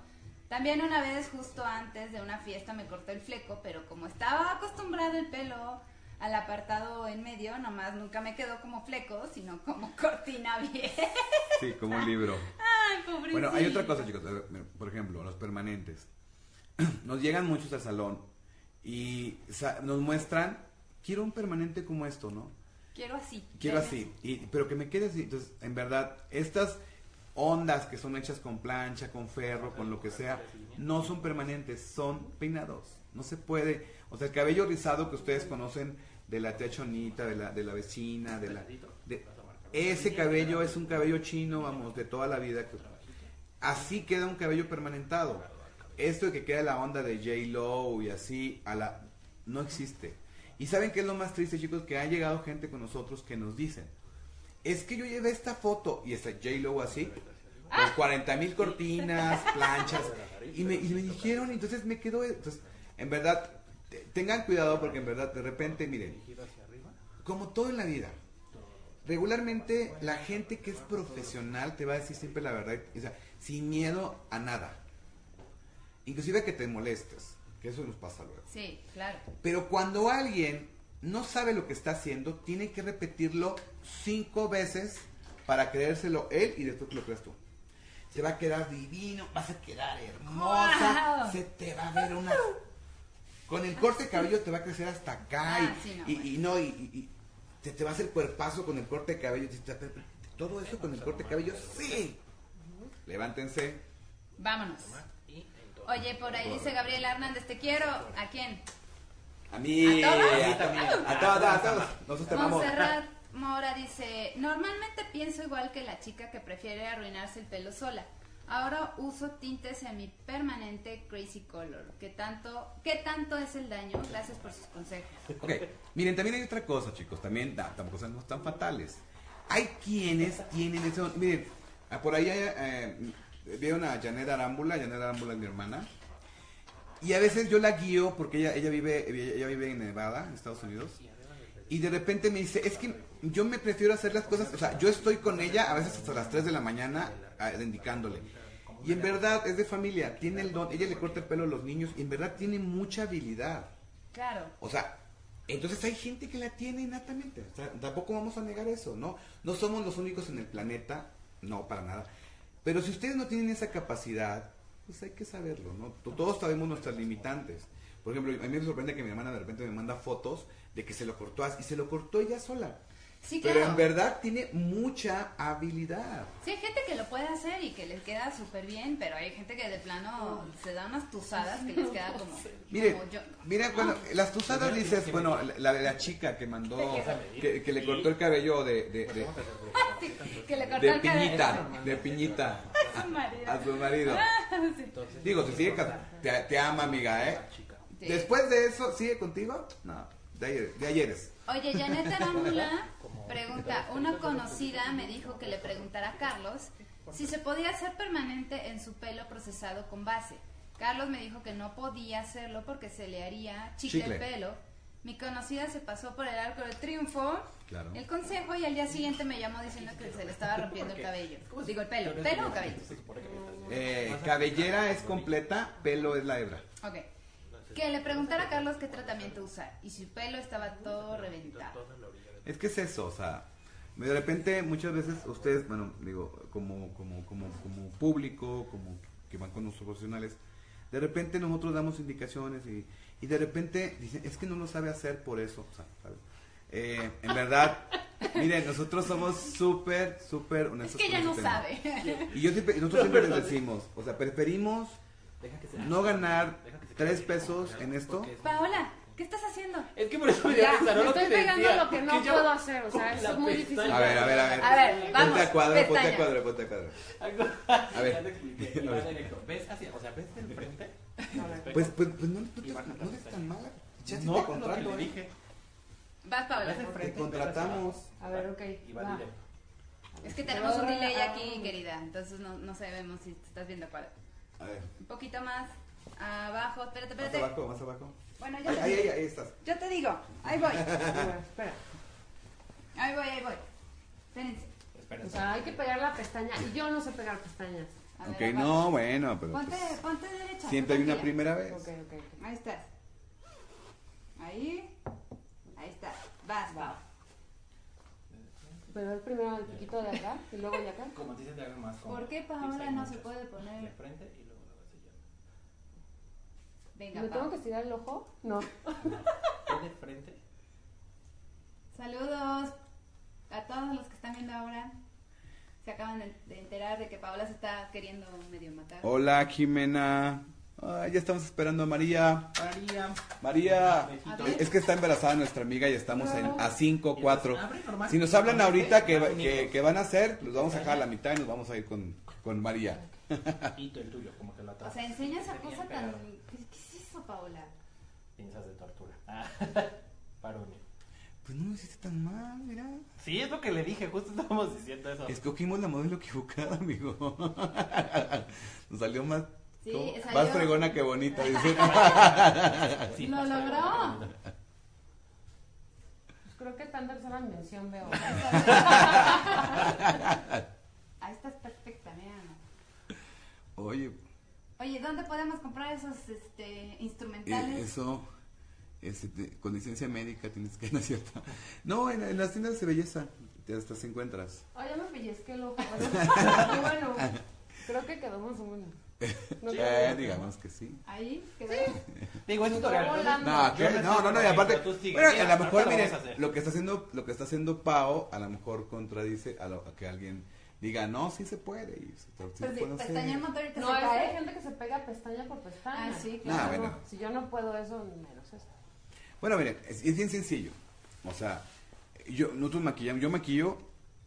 También una vez, justo antes de una fiesta, me corté el fleco, pero como estaba acostumbrado el pelo al apartado en medio, nomás nunca me quedó como fleco, sino como cortina vieja. Sí, como un libro. Ay, pobrecito. Bueno, hay otra cosa, chicos. Por ejemplo, los permanentes. Nos llegan muchos al salón y nos muestran, quiero un permanente como esto, ¿no? Quiero así. Quiero así, y, pero que me quede así. Entonces, en verdad, estas ondas que son hechas con plancha, con ferro, con lo que sea, no son permanentes, son peinados. No se puede. O sea, el cabello rizado que ustedes conocen de la tía Chonita, de la, de la vecina, de la. de- ese cabello es un cabello chino, vamos, de toda la vida. que- Así queda un cabello permanentado. Esto de que queda la onda de J-Lo y así, a la, no existe. Y saben qué es lo más triste, chicos, que ha llegado gente con nosotros que nos dicen, es que yo llevé esta foto y está J-Lo así, con 40 mil cortinas, planchas, y me, y me dijeron, entonces me quedó, entonces, en verdad, te- tengan cuidado porque en verdad, de repente, miren, como todo en la vida, regularmente la gente que es profesional te va a decir siempre la verdad, o sea, sin miedo a nada. Inclusive a que te molestes, que eso nos pasa luego. Sí, claro. Pero cuando alguien no sabe lo que está haciendo, tiene que repetirlo cinco veces para creérselo él y después que lo creas tú. Se va a quedar divino, vas a quedar hermosa, Wow. se te va a ver una... Con el corte de cabello te va a crecer hasta acá y, Ah, sí, no, y- bueno. y no, y, y- y te, te va a hacer cuerpazo con el corte de cabello. Dices, "Pero, pero, Todo eso con el corte de cabello, sí. Levántense. Vámonos. Oye, por ahí dice Gabriela Hernández, te quiero. ¿A quién? A mí, ¿A todos? a, todos, a todos, a todos. Nosotros te amamos. Montserrat Mora dice, normalmente pienso igual que la chica que prefiere arruinarse el pelo sola. Ahora uso tinte semipermanente Crazy Color. ¿Qué tanto, ¿Qué tanto es el daño? Gracias por sus consejos. Ok, miren, también hay otra cosa, chicos, también da, tampoco son tan fatales. Hay quienes tienen eso, miren, ah, por ahí eh, vieron a Janet Arámbula, Janet Arámbula es mi hermana, y a veces yo la guío porque ella, ella, vive, ella vive en Nevada, en Estados Unidos, y de repente me dice, es que yo me prefiero hacer las cosas, o sea, yo estoy con ella a veces hasta las 3 de la mañana indicándole. Y en verdad es de familia, tiene el don, ella le corta el pelo a los niños y en verdad tiene mucha habilidad. Claro. O sea, entonces hay gente que la tiene innatamente. O sea, tampoco vamos a negar eso, ¿no? No somos los únicos en el planeta, no, para nada. Pero si ustedes no tienen esa capacidad, pues hay que saberlo, ¿no? To- Todos sabemos nuestras limitantes. Por ejemplo, a mí me sorprende que mi hermana de repente me manda fotos de que se lo cortó y se lo cortó ella sola. Sí, Pero en verdad tiene mucha habilidad. Sí, hay gente que lo puede hacer y que les queda súper bien, pero hay gente que de plano se da unas tuzadas que les queda como... Mire, como yo. mira, bueno, las tuzadas dices, bueno, la de la chica que mandó, que, que le cortó el cabello de, de, de, que le cortó de el cabello. piñita, de piñita A su marido. a su marido. Sí. Digo, si sigue, te, te ama, amiga, ¿eh? Sí. Después de eso, ¿sigue contigo? No, de ayer, de ayeres. Oye, Janet Arámbula pregunta, una conocida me dijo que le preguntara a Carlos si se podía hacer permanente en su pelo procesado con base. Carlos me dijo que no podía hacerlo porque se le haría chicle, Chicle. el pelo. Mi conocida se pasó por el arco del triunfo, Claro. el consejo y al día siguiente me llamó diciendo que se le estaba rompiendo el cabello. Digo, el pelo. ¿Pelo o cabello? Eh, cabellera es completa, pelo es la hebra. Ok. Que le preguntara a Carlos qué tratamiento usar y su pelo estaba todo reventado. Es que es eso, o sea, de repente muchas veces ustedes, bueno, digo, como, como, como, como público, como que van con los profesionales, de repente nosotros damos indicaciones y, y de repente dicen, es que no lo sabe hacer por eso, o sea, ¿sabes? Eh, en verdad, miren, nosotros somos súper, súper Es honestos. que con ella no tema. sabe. Y yo siempre, nosotros siempre les decimos, o sea, preferimos que no ganar tres pesos en esto. Paola, ¿qué estás haciendo? Es que por eso me dio risa, ¿no? estoy pegando lo que no puedo hacer, o sea, eso es muy difícil. A ver, a ver, a ver. A ver, vamos, Ponte a cuadro, ponte a cuadro, ponte a cuadro. A ver. Ya te expliqué, y va directo. ¿Ves hacia, o sea, ves el frente? Pues, pues, pues no, no, pestaña. tan mala. No, te contrato, ¿eh? dije. Vas, Paola. Te contratamos. A ver, ok. Y va directo. Es que tenemos un delay aquí, querida, entonces no, no sabemos si te estás viendo cuál. A ver, Un poquito más abajo, espérate, más espérate. abajo, más abajo. Bueno, yo Ahí, te ahí, ahí, digo. ahí estás. Yo te digo, ahí voy, A espera. ahí voy, ahí voy. Espérense. Espera, O sea, hay que pegar la pestaña y yo no sé pegar pestañas. A Ok, no, bueno, pero Ponte, pues, ponte derecha. siempre hay una primera vez. Ok, ok, ok. Ahí estás. Ahí. Ahí está. Vas, Pau. Pero es primero el piquito de acá y luego de acá. Como dice, te hago más cómodo. ¿Por qué Paola no se puede De poner? frente y luego lo vas sellando. Venga, ¿Me tengo que estirar el ojo? No. De frente. Saludos a todos los que están viendo ahora. Se acaban de, enterar de que Paola se está queriendo medio matar. Hola, Jimena. Ay, ya estamos esperando a María. María. María. Es que está embarazada nuestra amiga y estamos en a 5, 4. Abre normal. Si nos hablan ahorita que, van a hacer, los vamos a dejar a la mitad y nos vamos a ir con, con María. El tuyo, como que lo O sea, enseña esa cosa tan... pegado. ¿Qué, qué es eso, Paola? Pinzas de tortura. Ah, Paronio. Pues no lo hiciste tan mal, mira. Sí, es lo que le dije, justo estábamos diciendo eso. Escogimos la modelo equivocada, amigo. Nos salió más, Sí, salió- más fregona que bonita, dice. Sí, ¡Lo logró! Pues creo que está en tercera dimensión, veo. Ahí estás perfecta, mira. Oye, Oye, ¿dónde podemos comprar esos este, eh, instrumentales? eso, este, con licencia médica tienes que, ¿no es cierto? No, en, en las tiendas de belleza, te hasta se encuentras. Ay, ya me pellizqué el ojo. Bueno, bueno, creo que quedó más o menos. No Eh, quedó- digamos que sí. Ahí, quedó. Digo, es tutorial. No, que- no no, no, y aparte, qué, bueno, a lo mejor, miren, lo que está haciendo, lo que está haciendo Pao, a lo mejor contradice a, lo, a que alguien diga, no, sí se puede, y Pero se si puede hacer. pestaña motor ahorita No, se es hay cae. gente que se pega pestaña por pestaña. Ah, sí, claro. No, bueno. Si yo no puedo eso, menos eso. Bueno, miren, es, es bien sencillo. O sea, yo, nosotros maquillamos, yo maquillo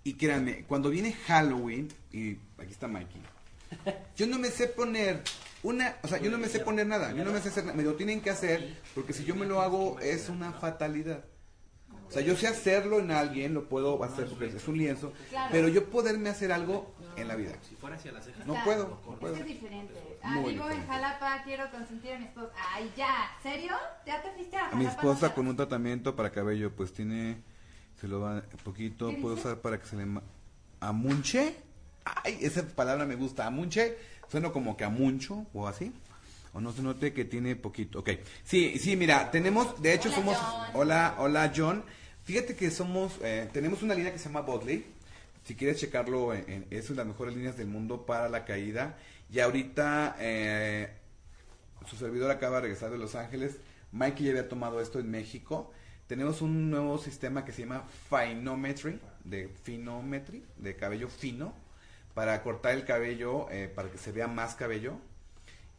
y créanme, cuando viene Halloween, y aquí está Mikey, yo no me sé poner una, o sea, yo no me sé poner nada, yo no me sé hacer nada, me lo tienen que hacer, porque si yo me lo hago es una fatalidad. O sea, yo sé hacerlo en alguien, lo puedo hacer porque es un lienzo, Claro. pero yo poderme hacer algo en la vida. Si fuera hacia la ceja. No puedo, no Es puedo. que es diferente. Ah, Muy vivo en. Jalapa, quiero consentir a mi esposa. Ay, ya. ¿Serio? ¿Ya te fuiste a Jalapa? A mi esposa No, con un tratamiento para cabello, pues tiene, se lo va poquito, ¿Qué puede dice? usar para que se le... ¿Amunche? Ay, esa palabra me gusta, amunche, suena como que amuncho o así. O no se note que tiene poquito, ok. Sí, sí, mira, tenemos, de hecho Hola, somos, John. hola, hola John. Fíjate que somos, eh, tenemos una línea que se llama Botley. Si quieres checarlo, en, en- es una de las mejores líneas del mundo para la caída. Y ahorita, eh, su servidor acaba de regresar de Los Ángeles. Mikey ya había tomado esto en México. Tenemos un nuevo sistema que se llama Finometry, de Finometry, de cabello fino, para cortar el cabello, eh, para que se vea más cabello.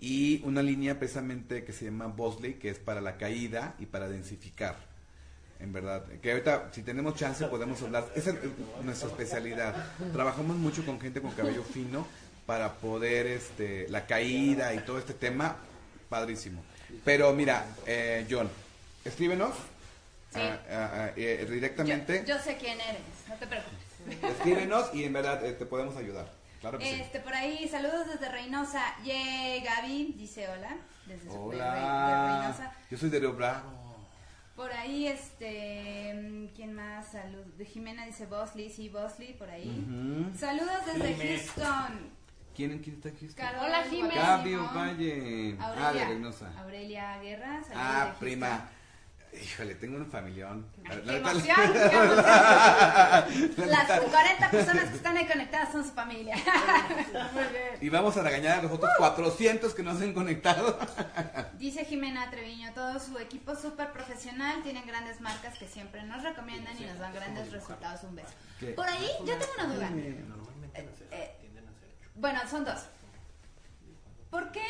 Y una línea precisamente que se llama Bosley, que es para la caída y para densificar. En verdad, que ahorita si tenemos chance podemos hablar, esa es nuestra especialidad. Trabajamos mucho con gente con cabello fino para poder este la caída y todo este tema padrísimo. Pero mira, eh, John, escríbenos Sí. ah, ah, ah, eh, Yo, directamente, yo sé quién eres, no te preocupes. escríbenos y en verdad eh, te podemos ayudar. Claro que sí. Este, por ahí, saludos desde Reynosa. Ye, Gaby dice hola. Desde su- de- de- de Hola. Reynosa. Yo soy de Río Bravo. Por ahí, este, mm, ¿quién más? Salud. De Jimena dice Bosley, sí, Bosley, por ahí. Saludos desde Jimé. Houston. ¿Quién, quién está aquí? Hola, Jimé. Gaby Simón. Ovalle. Ah, de Aurelia, Reynosa. Aurelia Guerra. saludos de Ah, Houston. prima. Híjole, tengo un familión. Ay, La qué emoción. Las 40 personas que están ahí conectadas son su familia. Muy bien. Y vamos a regañar a los otros 400 que no se han conectado. Dice Jimena Treviño, todo su equipo súper profesional, tienen grandes marcas que siempre nos recomiendan y nos dan grandes resultados. Un beso. ¿Qué? Por ahí, yo tengo una duda. Normalmente no Eh, eh, tienden a ser Bueno, son dos. ¿Por qué,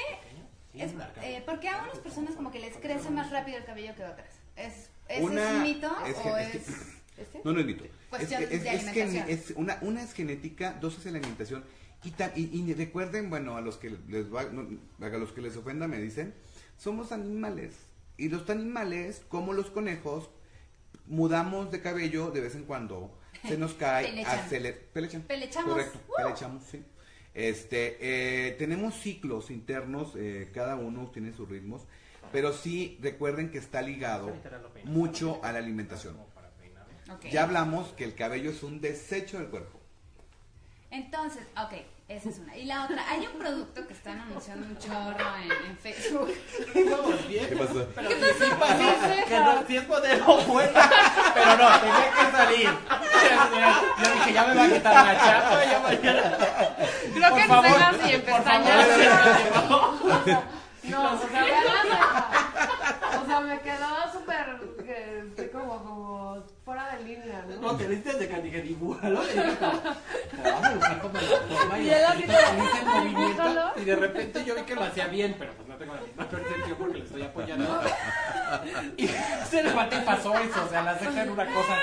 es, eh, ¿por qué a unas personas como que les crece más rápido el cabello que a otras? ¿Es, ¿Ese Una- es un mito es o que- es...? es que- ¿Este? No, no es mito. Es, que- es- de que alimentación. es una, una es genética, dos es la alimentación. Y, ta- y, y recuerden, bueno, a los que les va, no, a los que les ofenda me dicen, somos animales. Y los animales, como los conejos, mudamos de cabello de vez en cuando. Se nos cae, Pelechan. acele- pelechan. Pelechamos. Correcto, ¡Uh! pelechamos, sí. Este, eh, tenemos ciclos internos, eh, cada uno tiene sus ritmos, pero sí recuerden que está ligado mucho a la alimentación. como para peinarlo. Ok. Ya hablamos que el cabello es un desecho del cuerpo. Entonces, ok, esa es una. Y la otra, hay un producto que están anunciando un chorro en, en Facebook. Vamos bien. ¿Qué pasó? Pero sí, sí pasó, que no, sí es modelo bueno, pero no, tenía que salir. Yo dije, ya me va a quitar la chapa, ya mañana. Creo Por que favor, cejas y pestañas. No, o sea, vean, o sea, me quedó súper, eh, estoy como, como fuera de línea, ¿no? No, te viste de que dije, igual, a como la forma y así hice el movimiento ¿solo? y de repente yo vi que lo hacía bien, pero pues no tengo la misma percepción porque le estoy apoyando. Y se levantó y pasó eso, o sea, la ceja en una cosa.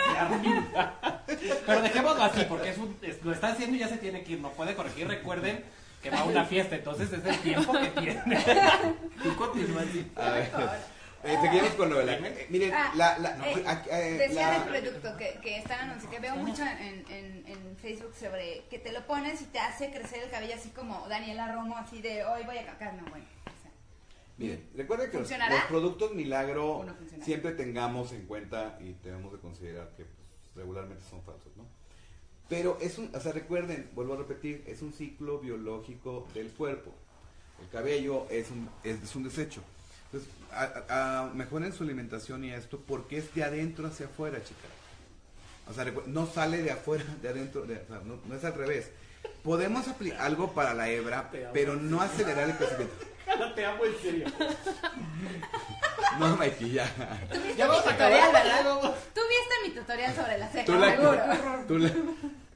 Pero dejémoslo así porque es un, es- lo está haciendo y ya se tiene que ir, no puede corregir, recuerden que va a una fiesta, entonces es el tiempo que tiene. Tú continúa así. A ver, eh, seguimos con lo del acné. Eh, miren, Ah, la, la, eh, aquí, eh, Decía la- del producto que, que están anunciando, que veo mucho en, en, en Facebook sobre que te lo pones y te hace crecer el cabello así como Daniela Romo, así de hoy voy a cacar, no, bueno. o sea, Miren, recuerden que los, productos milagro ¿O no siempre tengamos en cuenta y debemos de considerar que pues, regularmente son falsos, ¿no? Pero es un, o sea, recuerden, vuelvo a repetir, es un ciclo biológico del cuerpo. El cabello es un, es, es un desecho. Entonces, a- a- a- mejoren su alimentación y esto porque es de adentro hacia afuera, chicas. O sea, no sale de afuera, de adentro, de- o sea, no, no es al revés. Podemos aplicar algo para la hebra, pero no acelerar el crecimiento. Te amo en serio. No, Mikey, ya. Ya vamos a acabar. Tú mi tutorial sobre la ceja, Tú la, seguro. tú la,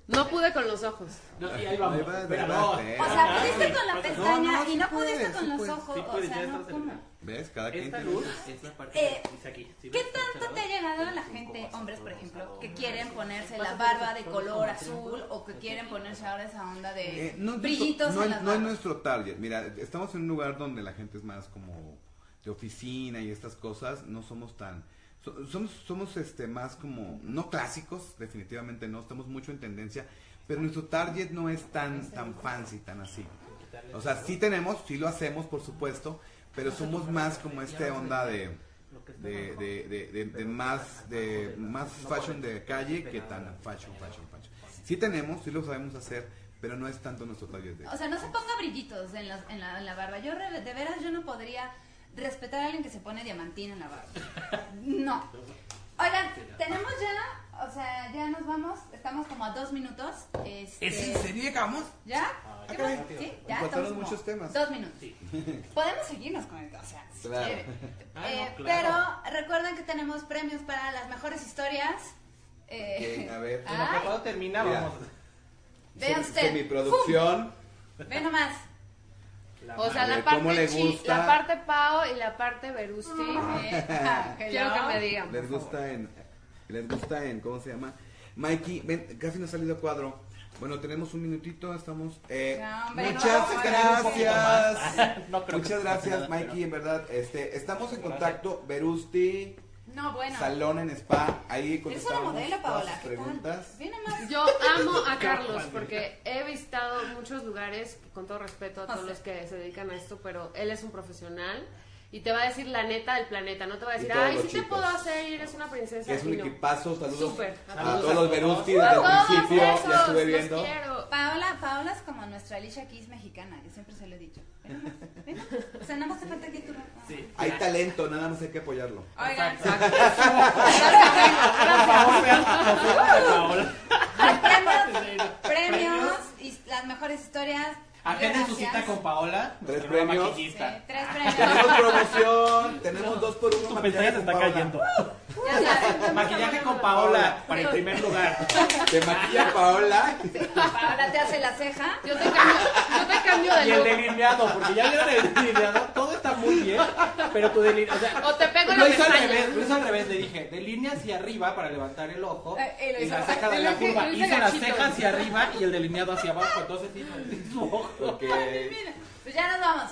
No pude con los ojos. No, y ahí vamos. Ahí va, Espera, ahí va, no. O sea, pudiste con la No, pestaña no, y no puedes, pudiste con sí los puedes. ojos, Sí, o sea, no, ¿cómo? ¿Ves? Cada quien Esta luz es la parte Eh, que dice aquí. ¿Sí ¿Qué tanto te ha llegado la gente, hombres por ejemplo, que quieren ponerse la barba de color azul o que quieren ponerse ahora esa onda de Eh, brillitos nuestro- no, en es- las no es nuestro target. Mira, estamos en un lugar donde la gente es más como de oficina y estas cosas. No somos tan. So- somos somos este más como. No clásicos, definitivamente no. Estamos mucho en tendencia. Pero nuestro target no es tan, tan fancy, tan así. O sea, sí tenemos, sí lo hacemos, por supuesto. Pero somos más como esta onda de. De, de, más de más fashion de calle que tan fashion, fashion, fashion. Sí tenemos, sí lo sabemos hacer, pero no es tanto nuestro target de O sea, no se ponga brillitos en, los- en la, en la barba. Yo de veras yo no podría respetar a alguien que se pone diamantina en la barba. No. Oigan, tenemos ya, o sea, ya nos vamos, estamos como a dos minutos. Este, ¿Es en serio llegamos? ¿Ya? ¿Qué caray. más? ¿Sí? Ya estamos como muchos temas. Dos minutos. Podemos seguirnos con el, o sea, si Claro. quieren. Ah, Eh, no, claro. Pero recuerden que tenemos premios para las mejores historias. Eh, Ok, a ver. Ay. que cuando termina, Mira. vamos. Vean usted. Mi producción. ¡Fum! Ve nomás. O sea, la ¿cómo le parte, chi- la parte Pao y la parte Verusti. Eh, Quiero que me digan. Les gusta en. Les gusta en. ¿Cómo se llama? Mikey, ven, casi no ha salido a cuadro. Bueno, tenemos un minutito, estamos. eh, No, hombre, muchas no, gracias. No creo que muchas gracias, nada, Mikey, en verdad. Este, estamos en contacto. Verusti, No, bueno. Salón en Spa. Ahí Eres una contestamos modelo, todas Paola. sus ¿qué tal? preguntas. Yo amo a Carlos porque he visitado muchos lugares, con todo respeto a todos sea. los que se dedican a esto, pero él es un profesional y te va a decir la neta del planeta, no te va a decir, ay, sí te chicos. puedo hacer ir, eres una princesa. Es un no. equipazo. Saludos Súper. a Saludos todos a los todos. A desde el principio. esos, Ya estuve los viendo. quiero. Paola, Paola es como nuestra Alicia Keys mexicana, yo siempre se lo he dicho. O sea, nada más hace falta que tú... Sí. Hay talento, nada más hay que apoyarlo. Oigan, Por favor, vean Paola. hay premios, premios y las mejores historias. Agenden su cita con Paola, Tres premios. Sí, tres Tenemos premios. promoción, tenemos dos por uno. Tu pestaña se está cayendo. Ya sabes, Maquillaje con Paola para el primer lugar. Te maquilla Paola. Paola te hace la ceja. Yo te cambio, yo te cambio de Y el look. delineado, porque ya vieron el delineado, todo está muy bien, pero tu delineado, o sea, O te pego en lo la hizo al pestaña. revés, lo hizo al revés, le dije, delinea hacia arriba para levantar el ojo Eh, y lo y hizo- la ceja de lo la curva, lo hizo hice la gachito. ceja hacia arriba y el delineado hacia abajo, entonces hizo su ojo. Ok. Pues ya nos vamos.